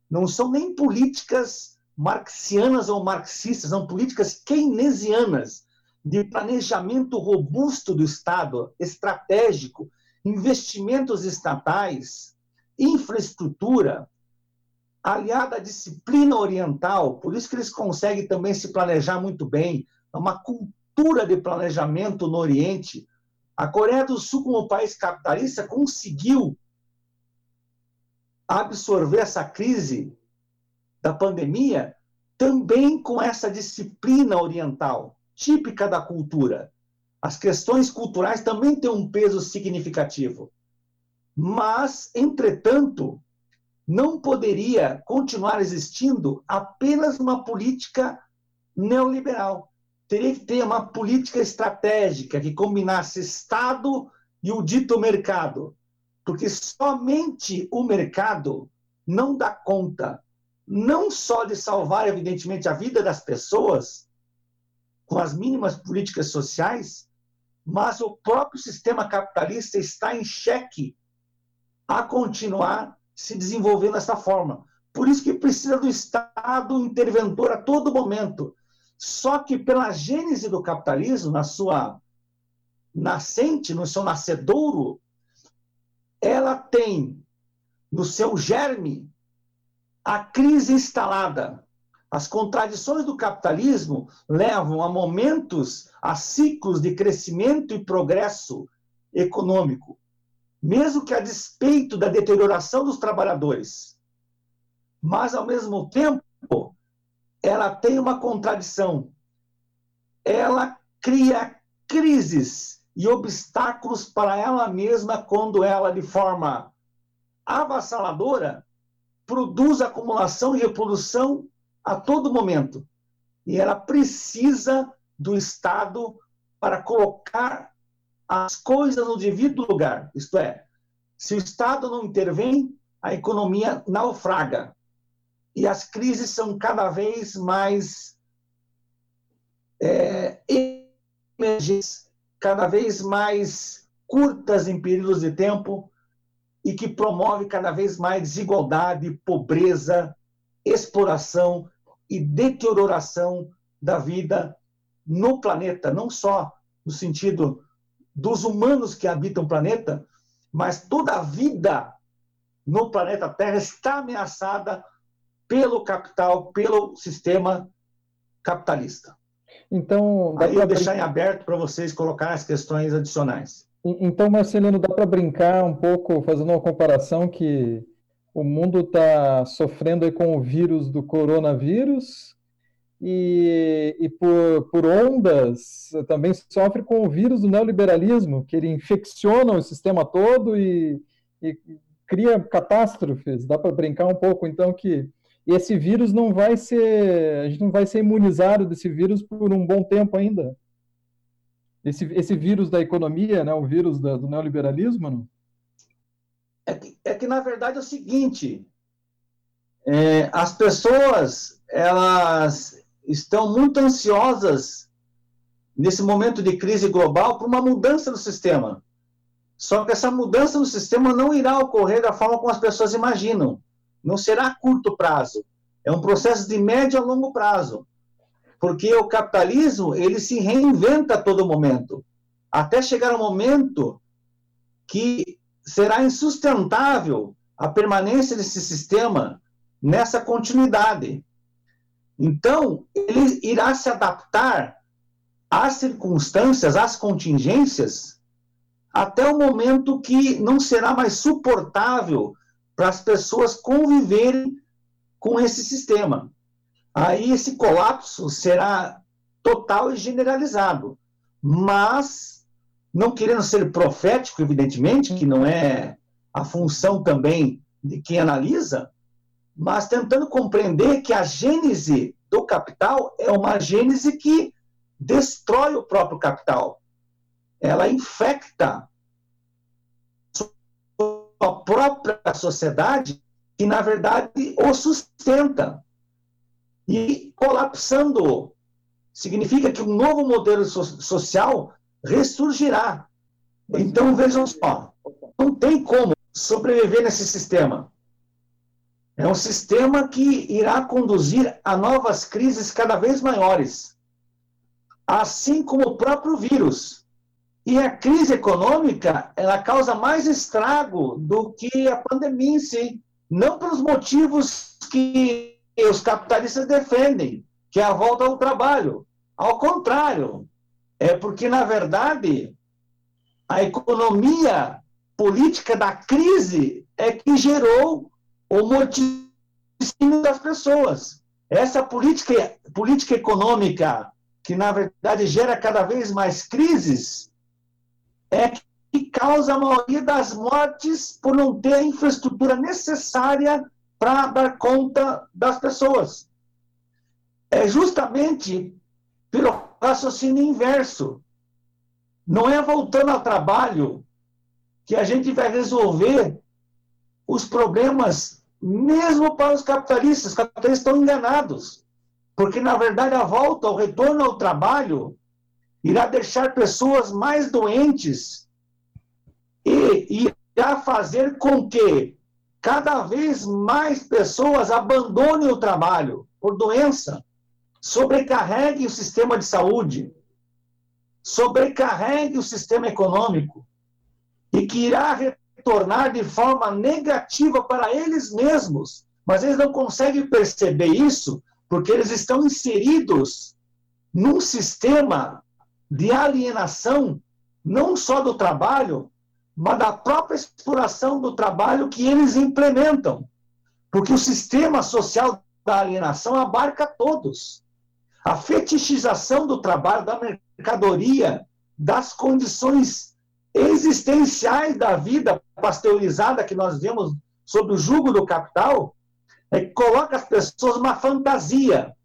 Não são nem políticas marxianas ou marxistas, são políticas keynesianas de planejamento robusto do Estado, estratégico, investimentos estatais, infraestrutura, aliada à disciplina oriental, por isso que eles conseguem também se planejar muito bem, é uma cultura de planejamento no Oriente. A Coreia do Sul, como país capitalista, conseguiu absorver essa crise da pandemia também com essa disciplina oriental, típica da cultura. As questões culturais também têm um peso significativo. Mas, entretanto, não poderia continuar existindo apenas uma política neoliberal. Teria que ter uma política estratégica que combinasse Estado e o dito mercado, porque somente o mercado não dá conta não só de salvar, evidentemente, a vida das pessoas, com as mínimas políticas sociais, mas o próprio sistema capitalista está em xeque a continuar se desenvolvendo dessa forma. Por isso que precisa do Estado interventor a todo momento. Só que pela gênese do capitalismo, na sua nascente, no seu nascedouro, ela tem no seu germe a crise instalada as contradições do capitalismo levam a momentos, a ciclos de crescimento e progresso econômico, mesmo que a despeito da deterioração dos trabalhadores. Mas, ao mesmo tempo, ela tem uma contradição. Ela cria crises e obstáculos para ela mesma quando ela, de forma avassaladora, produz acumulação e reprodução a todo momento. E ela precisa do Estado para colocar as coisas no devido lugar. Isto é, se o Estado não intervém, a economia naufraga. E as crises são cada vez mais é, emergentes, cada vez mais curtas em períodos de tempo e que promove cada vez mais desigualdade, pobreza, exploração e deterioração da vida no planeta, não só no sentido dos humanos que habitam o planeta, mas toda a vida no planeta Terra está ameaçada pelo capital, pelo sistema capitalista. Então, aí eu deixar em aberto para vocês colocar as questões adicionais. Então, Marcelino, dá para brincar um pouco, fazendo uma comparação que o mundo está sofrendo com o vírus do coronavírus e, e por, por, ondas também sofre com o vírus do neoliberalismo, que ele infecciona o sistema todo e, e cria catástrofes. Dá para brincar um pouco, então, que esse vírus não vai ser, a gente não vai ser imunizado desse vírus por um bom tempo ainda. Esse, esse vírus da economia, né, o vírus da, do neoliberalismo, não? É que, é que na verdade é o seguinte: é, as pessoas elas estão muito ansiosas nesse momento de crise global por uma mudança no sistema. Só que essa mudança no sistema não irá ocorrer da forma como as pessoas imaginam. Não será a curto prazo. É um processo de médio a longo prazo. Porque o capitalismo, ele se reinventa a todo momento. Até chegar um momento que será insustentável a permanência desse sistema nessa continuidade. Então, ele irá se adaptar às circunstâncias, às contingências, até o momento que não será mais suportável para as pessoas conviverem com esse sistema. Aí esse colapso será total e generalizado. Mas, não querendo ser profético, evidentemente, que não é a função também de quem analisa, mas tentando compreender que a gênese do capital é uma gênese que destrói o próprio capital. Ela infecta a própria sociedade que, na verdade, o sustenta. E colapsando significa que um novo modelo so social ressurgirá. Então, vejam só, não tem como sobreviver nesse sistema. É um sistema que irá conduzir a novas crises cada vez maiores, assim como o próprio vírus. E a crise econômica, ela causa mais estrago do que a pandemia em si. Não pelos motivos que os capitalistas defendem, que é a volta ao trabalho. Ao contrário, é porque, na verdade, a economia política da crise é que gerou o motivo das pessoas. Essa política, política econômica, que na verdade gera cada vez mais crises, é que causa a maioria das mortes por não ter a infraestrutura necessária para dar conta das pessoas. É justamente pelo raciocínio inverso. Não é voltando ao trabalho que a gente vai resolver os problemas, mesmo para os capitalistas. Os capitalistas estão enganados. Porque, na verdade, a volta, o retorno ao trabalho, irá deixar pessoas mais doentes e irá fazer com que cada vez mais pessoas abandonem o trabalho por doença, sobrecarreguem o sistema de saúde, sobrecarregue o sistema econômico, e que irá retornar de forma negativa para eles mesmos. Mas eles não conseguem perceber isso porque eles estão inseridos num sistema de alienação, não só do trabalho, mas da própria exploração do trabalho que eles implementam. Porque o sistema social da alienação abarca todos. A fetichização do trabalho, da mercadoria, das condições existenciais da vida pasteurizada que nós vemos sob o jugo do capital, é que coloca as pessoas numa fantasia.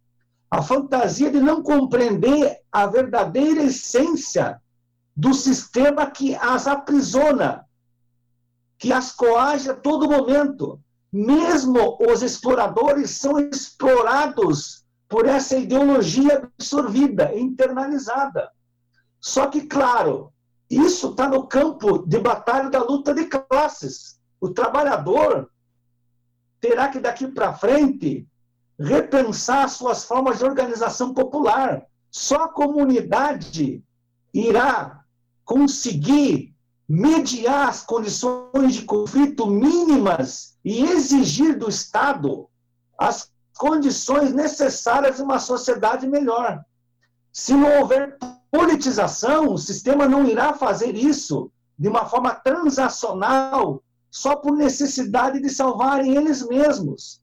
A fantasia de não compreender a verdadeira essência do sistema que as aprisiona, que as coage a todo momento. Mesmo os exploradores são explorados por essa ideologia absorvida, internalizada. Só que, claro, isso está no campo de batalha da luta de classes. O trabalhador terá que, daqui para frente, repensar suas formas de organização popular. Só a comunidade irá conseguir mediar as condições de conflito mínimas e exigir do Estado as condições necessárias de uma sociedade melhor. Se não houver politização, o sistema não irá fazer isso de uma forma transacional, só por necessidade de salvarem eles mesmos.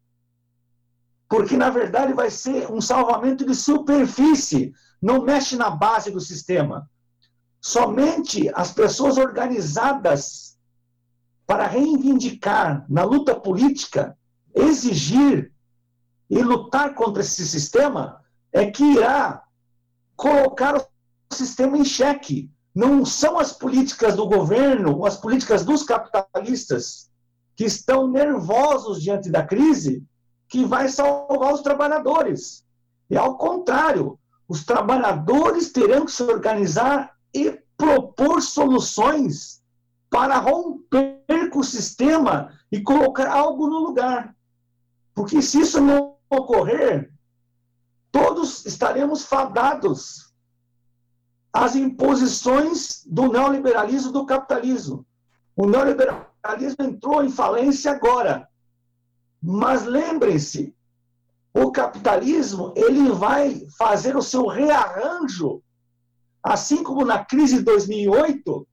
Porque, na verdade, vai ser um salvamento de superfície, não mexe na base do sistema. Somente as pessoas organizadas para reivindicar na luta política, exigir e lutar contra esse sistema é que irá colocar o sistema em xeque. Não são as políticas do governo, as políticas dos capitalistas que estão nervosos diante da crise que vai salvar os trabalhadores. E ao contrário, os trabalhadores terão que se organizar e propor soluções para romper com o sistema e colocar algo no lugar. Porque se isso não ocorrer, todos estaremos fadados as imposições do neoliberalismo do capitalismo. O neoliberalismo entrou em falência agora. Mas lembrem-se, o capitalismo ele vai fazer o seu rearranjo, assim como na crise de 2008,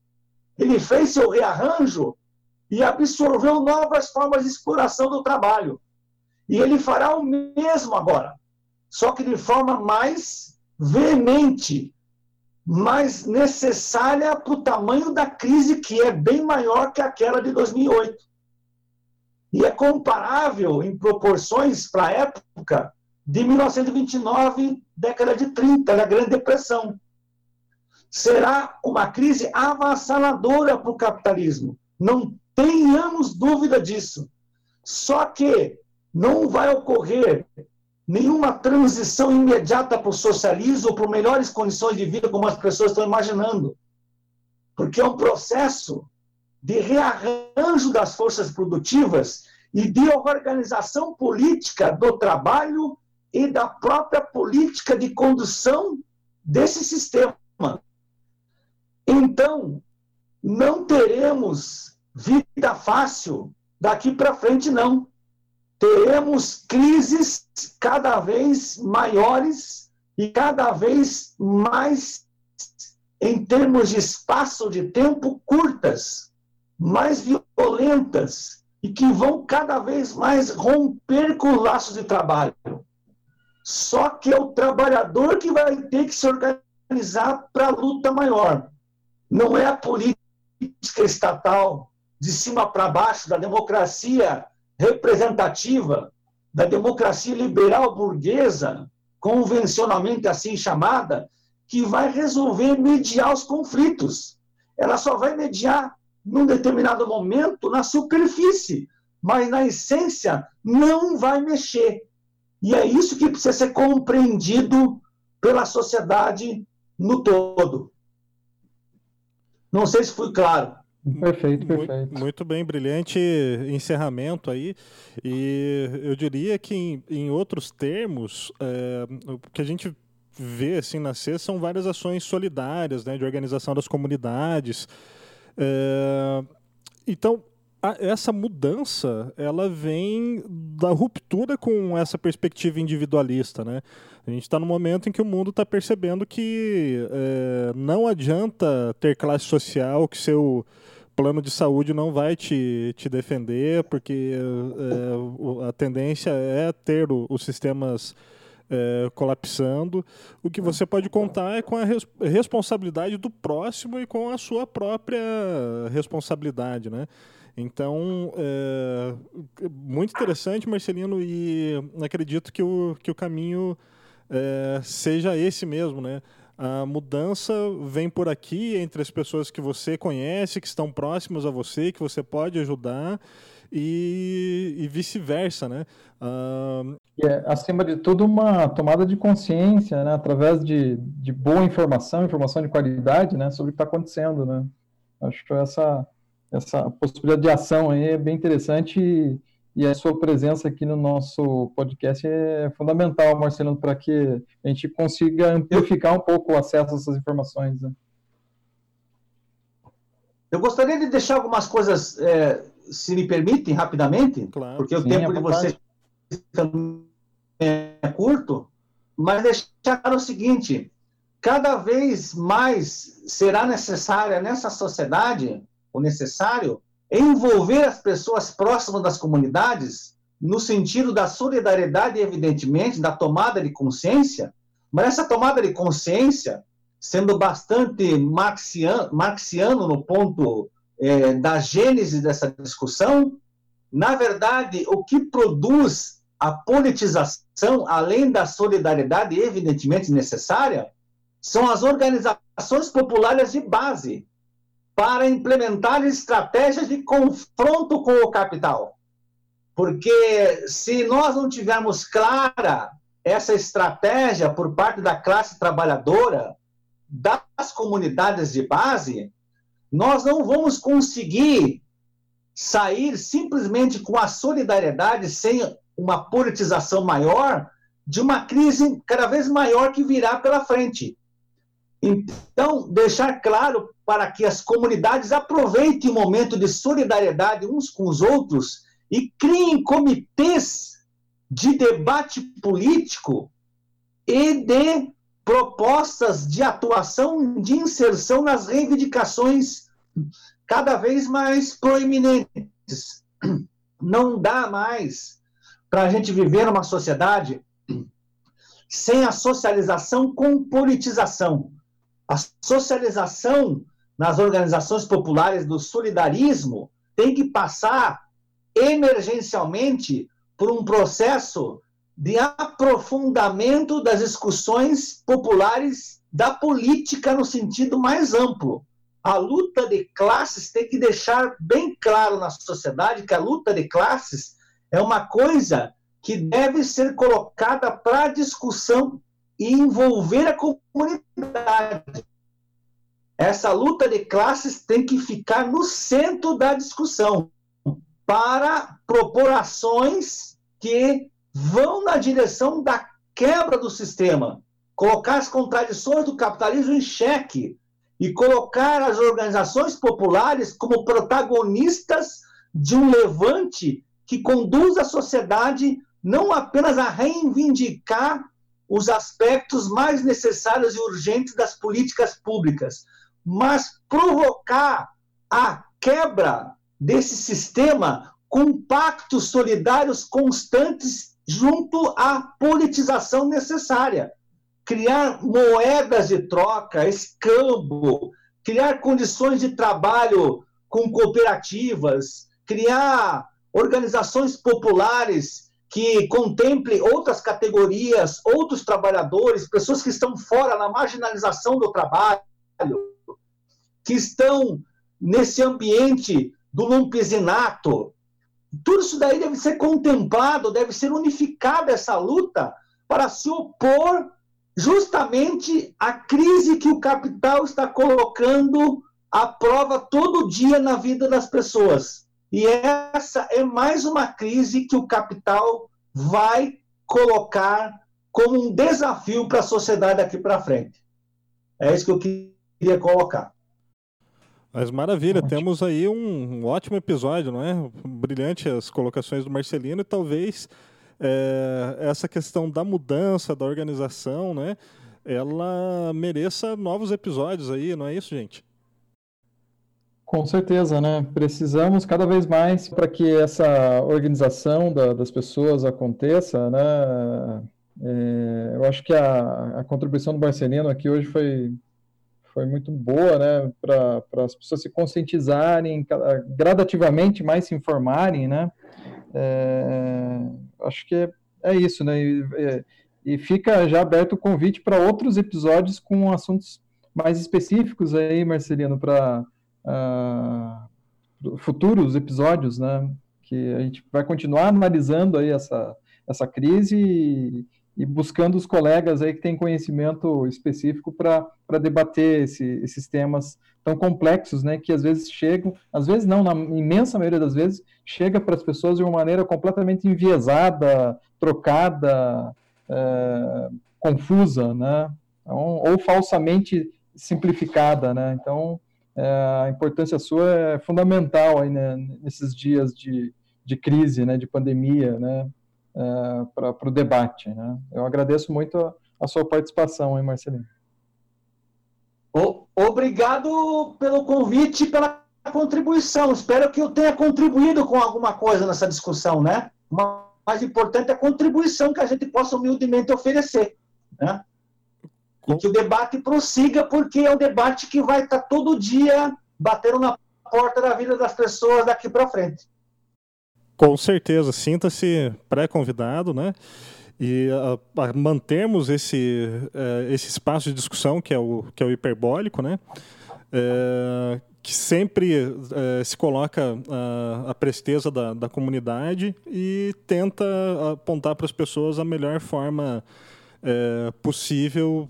ele fez seu rearranjo e absorveu novas formas de exploração do trabalho. E ele fará o mesmo agora, só que de forma mais veemente, mais necessária para o tamanho da crise, que é bem maior que aquela de 2008. E é comparável em proporções para a época de 1929, década de 30, da Grande Depressão. Será uma crise avassaladora para o capitalismo. Não tenhamos dúvida disso. Só que não vai ocorrer nenhuma transição imediata para o socialismo ou para melhores condições de vida, como as pessoas estão imaginando. Porque é um processo de rearranjo das forças produtivas e de organização política do trabalho e da própria política de condução desse sistema. Então, não teremos vida fácil daqui para frente, não. Teremos crises cada vez maiores e cada vez mais, em termos de espaço de tempo, curtas, mais violentas e que vão cada vez mais romper com laços de trabalho. Só que é o trabalhador que vai ter que se organizar para a luta maior. Não é a política estatal de cima para baixo, da democracia representativa, da democracia liberal burguesa, convencionalmente assim chamada, que vai resolver mediar os conflitos. Ela só vai mediar num determinado momento na superfície, mas na essência não vai mexer. E é isso que precisa ser compreendido pela sociedade no todo. Não sei se fui claro. Perfeito, perfeito. Muito, muito, bem, brilhante encerramento aí. E eu diria que, em, em outros termos, é, o que a gente vê assim nascer são várias ações solidárias, né, de organização das comunidades. É, então, a, essa mudança ela vem da ruptura com essa perspectiva individualista, né? A gente está no momento em que o mundo está percebendo que é, não adianta ter classe social, que seu plano de saúde não vai te, te defender, porque é, a tendência é ter o, os sistemas é, colapsando. O que você pode contar é com a res responsabilidade do próximo e com a sua própria responsabilidade, né? Então, é, muito interessante, Marcelino, e acredito que o, que o caminho é, seja esse mesmo, né? A mudança vem por aqui entre as pessoas que você conhece, que estão próximas a você, que você pode ajudar e, e vice-versa, né? Uh... É, acima de tudo, uma tomada de consciência, né? Através de, de boa informação, informação de qualidade, né? Sobre o que está acontecendo, né? Acho que essa essa possibilidade de ação aí é bem interessante e, e a sua presença aqui no nosso podcast é fundamental, Marcelo, para que a gente consiga amplificar um pouco o acesso a essas informações. Né? Eu gostaria de deixar algumas coisas, é, se me permitem, rapidamente, claro, porque sim, o tempo de vocês é curto, mas deixar claro o seguinte: cada vez mais será necessária nessa sociedade o necessário, envolver as pessoas próximas das comunidades, no sentido da solidariedade, evidentemente, da tomada de consciência, mas essa tomada de consciência, sendo bastante marxiano, marxiano no ponto é, da gênese dessa discussão, na verdade, o que produz a politização, além da solidariedade evidentemente necessária, são as organizações populares de base, para implementar estratégias de confronto com o capital. Porque se nós não tivermos clara essa estratégia por parte da classe trabalhadora, das comunidades de base, nós não vamos conseguir sair simplesmente com a solidariedade sem uma politização maior de uma crise cada vez maior que virá pela frente. Então, deixar claro para que as comunidades aproveitem o momento de solidariedade uns com os outros e criem comitês de debate político e de propostas de atuação de inserção nas reivindicações cada vez mais proeminentes. Não dá mais para a gente viver numa sociedade sem a socialização com politização. A socialização nas organizações populares do solidarismo tem que passar emergencialmente por um processo de aprofundamento das discussões populares da política no sentido mais amplo. A luta de classes tem que deixar bem claro na sociedade que a luta de classes é uma coisa que deve ser colocada para discussão e envolver a comunidade. Essa luta de classes tem que ficar no centro da discussão para propor ações que vão na direção da quebra do sistema, colocar as contradições do capitalismo em xeque e colocar as organizações populares como protagonistas de um levante que conduz a sociedade não apenas a reivindicar os aspectos mais necessários e urgentes das políticas públicas, mas provocar a quebra desse sistema com pactos solidários constantes junto à politização necessária. Criar moedas de troca, escambo, criar condições de trabalho com cooperativas, criar organizações populares que contemplem outras categorias, outros trabalhadores, pessoas que estão fora na marginalização do trabalho, que estão nesse ambiente do lumpesinato, tudo isso daí deve ser contemplado, deve ser unificada essa luta para se opor justamente à crise que o capital está colocando à prova todo dia na vida das pessoas. E essa é mais uma crise que o capital vai colocar como um desafio para a sociedade daqui para frente. É isso que eu queria colocar. Mas maravilha, ótimo. temos aí um, um, ótimo episódio, não é? Brilhante as colocações do Marcelino e talvez é, essa questão da mudança, da organização, né? Ela mereça novos episódios aí, não é isso, gente? Com certeza, né? Precisamos cada vez mais para que essa organização da, das pessoas aconteça, né? É, eu acho que a, a contribuição do Marcelino aqui hoje foi, foi muito boa, né, para as pessoas se conscientizarem, gradativamente mais se informarem, né, é, acho que é, é isso, né, e, e, fica já aberto o convite para outros episódios com assuntos mais específicos aí, Marcelino, para uh, futuros episódios, né, que a gente vai continuar analisando aí essa, essa crise e, e buscando os colegas aí que têm conhecimento específico para debater esse, esses temas tão complexos, né, que às vezes chegam, às vezes não, na imensa maioria das vezes, chega para as pessoas de uma maneira completamente enviesada, trocada, é, confusa, né, então, ou falsamente simplificada, né, então a importância sua é fundamental aí, né, nesses dias de, de crise, né, de pandemia, né, uh, para o debate. Né? Eu agradeço muito a, a sua participação, hein, Marcelino. Obrigado pelo convite e pela contribuição. Espero que eu tenha contribuído com alguma coisa nessa discussão, né? O mais importante é a contribuição que a gente possa humildemente oferecer, né? Que o debate prossiga, porque é um debate que vai estar todo dia batendo na porta da vida das pessoas daqui para frente. Com certeza, sinta-se pré-convidado, né? E a, a mantermos esse, uh, esse espaço de discussão que é o, que é o hiperbólico, né? É, que sempre uh, se coloca a, a presteza da, da comunidade e tenta apontar para as pessoas a melhor forma possível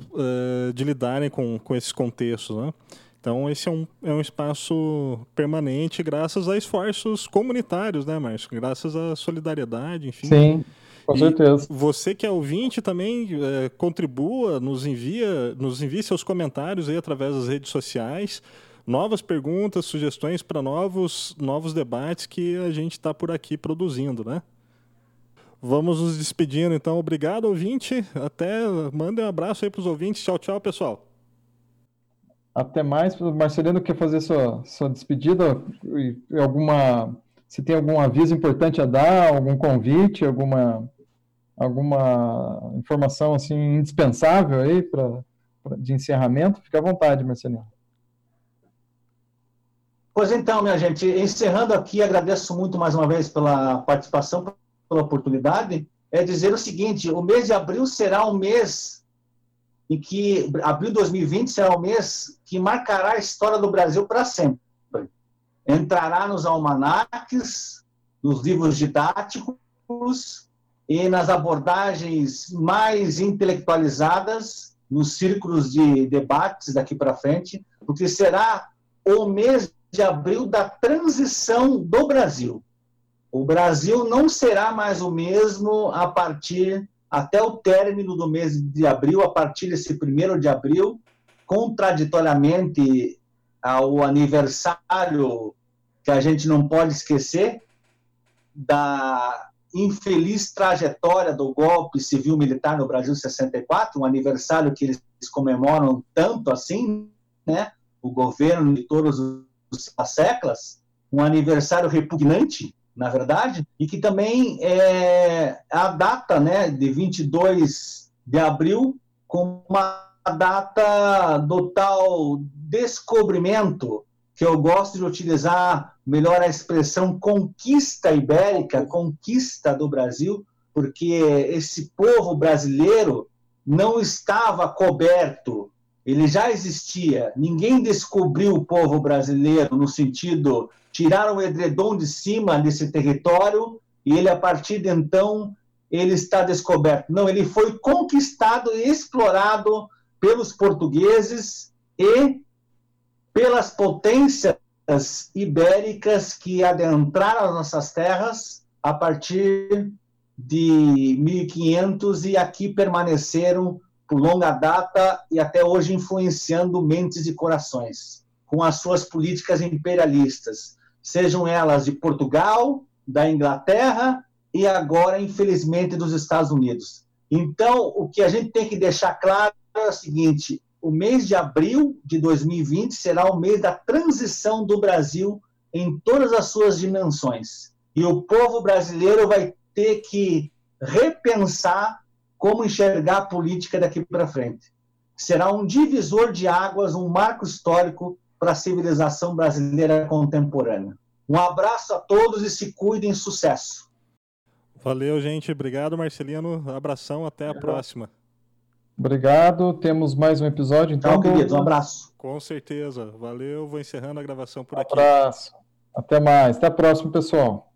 de lidarem com, com esses contextos, né? Então, esse é um, é um espaço permanente graças a esforços comunitários, né, Márcio? Graças à solidariedade, enfim. Sim, com e certeza. Você que é ouvinte também é, contribua, nos envia, nos envie seus comentários aí através das redes sociais, novas perguntas, sugestões para novos, novos debates que a gente está por aqui produzindo, né? Vamos nos despedindo, então. Obrigado, ouvinte. Até mandem um abraço aí para os ouvintes. Tchau, tchau, pessoal. Até mais. Marcelino quer fazer sua, sua despedida? Alguma, se tem algum aviso importante a dar, algum convite, alguma, alguma informação assim indispensável aí para de encerramento? Fique à vontade, Marcelino. Pois então, minha gente, encerrando aqui, agradeço muito mais uma vez pela participação, pela oportunidade, é dizer o seguinte, o mês de abril será um mês em que, abril de 2020 será o mês que marcará a história do Brasil para sempre. Entrará nos almanaques, nos livros didáticos e nas abordagens mais intelectualizadas, nos círculos de debates daqui para frente, porque será o mês de abril da transição do Brasil. O Brasil não será mais o mesmo a partir até o término do mês de abril, a partir desse primeiro de abril, contraditoriamente ao aniversário que a gente não pode esquecer da infeliz trajetória do golpe civil-militar no Brasil 64, um aniversário que eles comemoram tanto assim, né? O governo de todos as séculos, um aniversário repugnante, na verdade, e que também é a data, né, de 22 de abril, como uma data do tal descobrimento, que eu gosto de utilizar melhor a expressão conquista ibérica, conquista do Brasil, porque esse povo brasileiro não estava coberto ele já existia. Ninguém descobriu o povo brasileiro no sentido tirar o edredom de cima desse território e ele a partir de então ele está descoberto. Não, ele foi conquistado e explorado pelos portugueses e pelas potências ibéricas que adentraram as nossas terras a partir de 1500 e aqui permaneceram por longa data e até hoje influenciando mentes e corações, com as suas políticas imperialistas, sejam elas de Portugal, da Inglaterra e agora, infelizmente, dos Estados Unidos. Então, o que a gente tem que deixar claro é o seguinte: o mês de abril de 2020 será o mês da transição do Brasil em todas as suas dimensões. E o povo brasileiro vai ter que repensar como enxergar a política daqui para frente. Será um divisor de águas, um marco histórico para a civilização brasileira contemporânea. Um abraço a todos e se cuidem, sucesso. Valeu, gente. Obrigado, Marcelino. Abração, até a próxima. Obrigado. Temos mais um episódio, então. Tchau, queridos. Um abraço. Com certeza. Valeu. Vou encerrando a gravação por aqui. Um abraço. Até mais. Até a próxima, pessoal.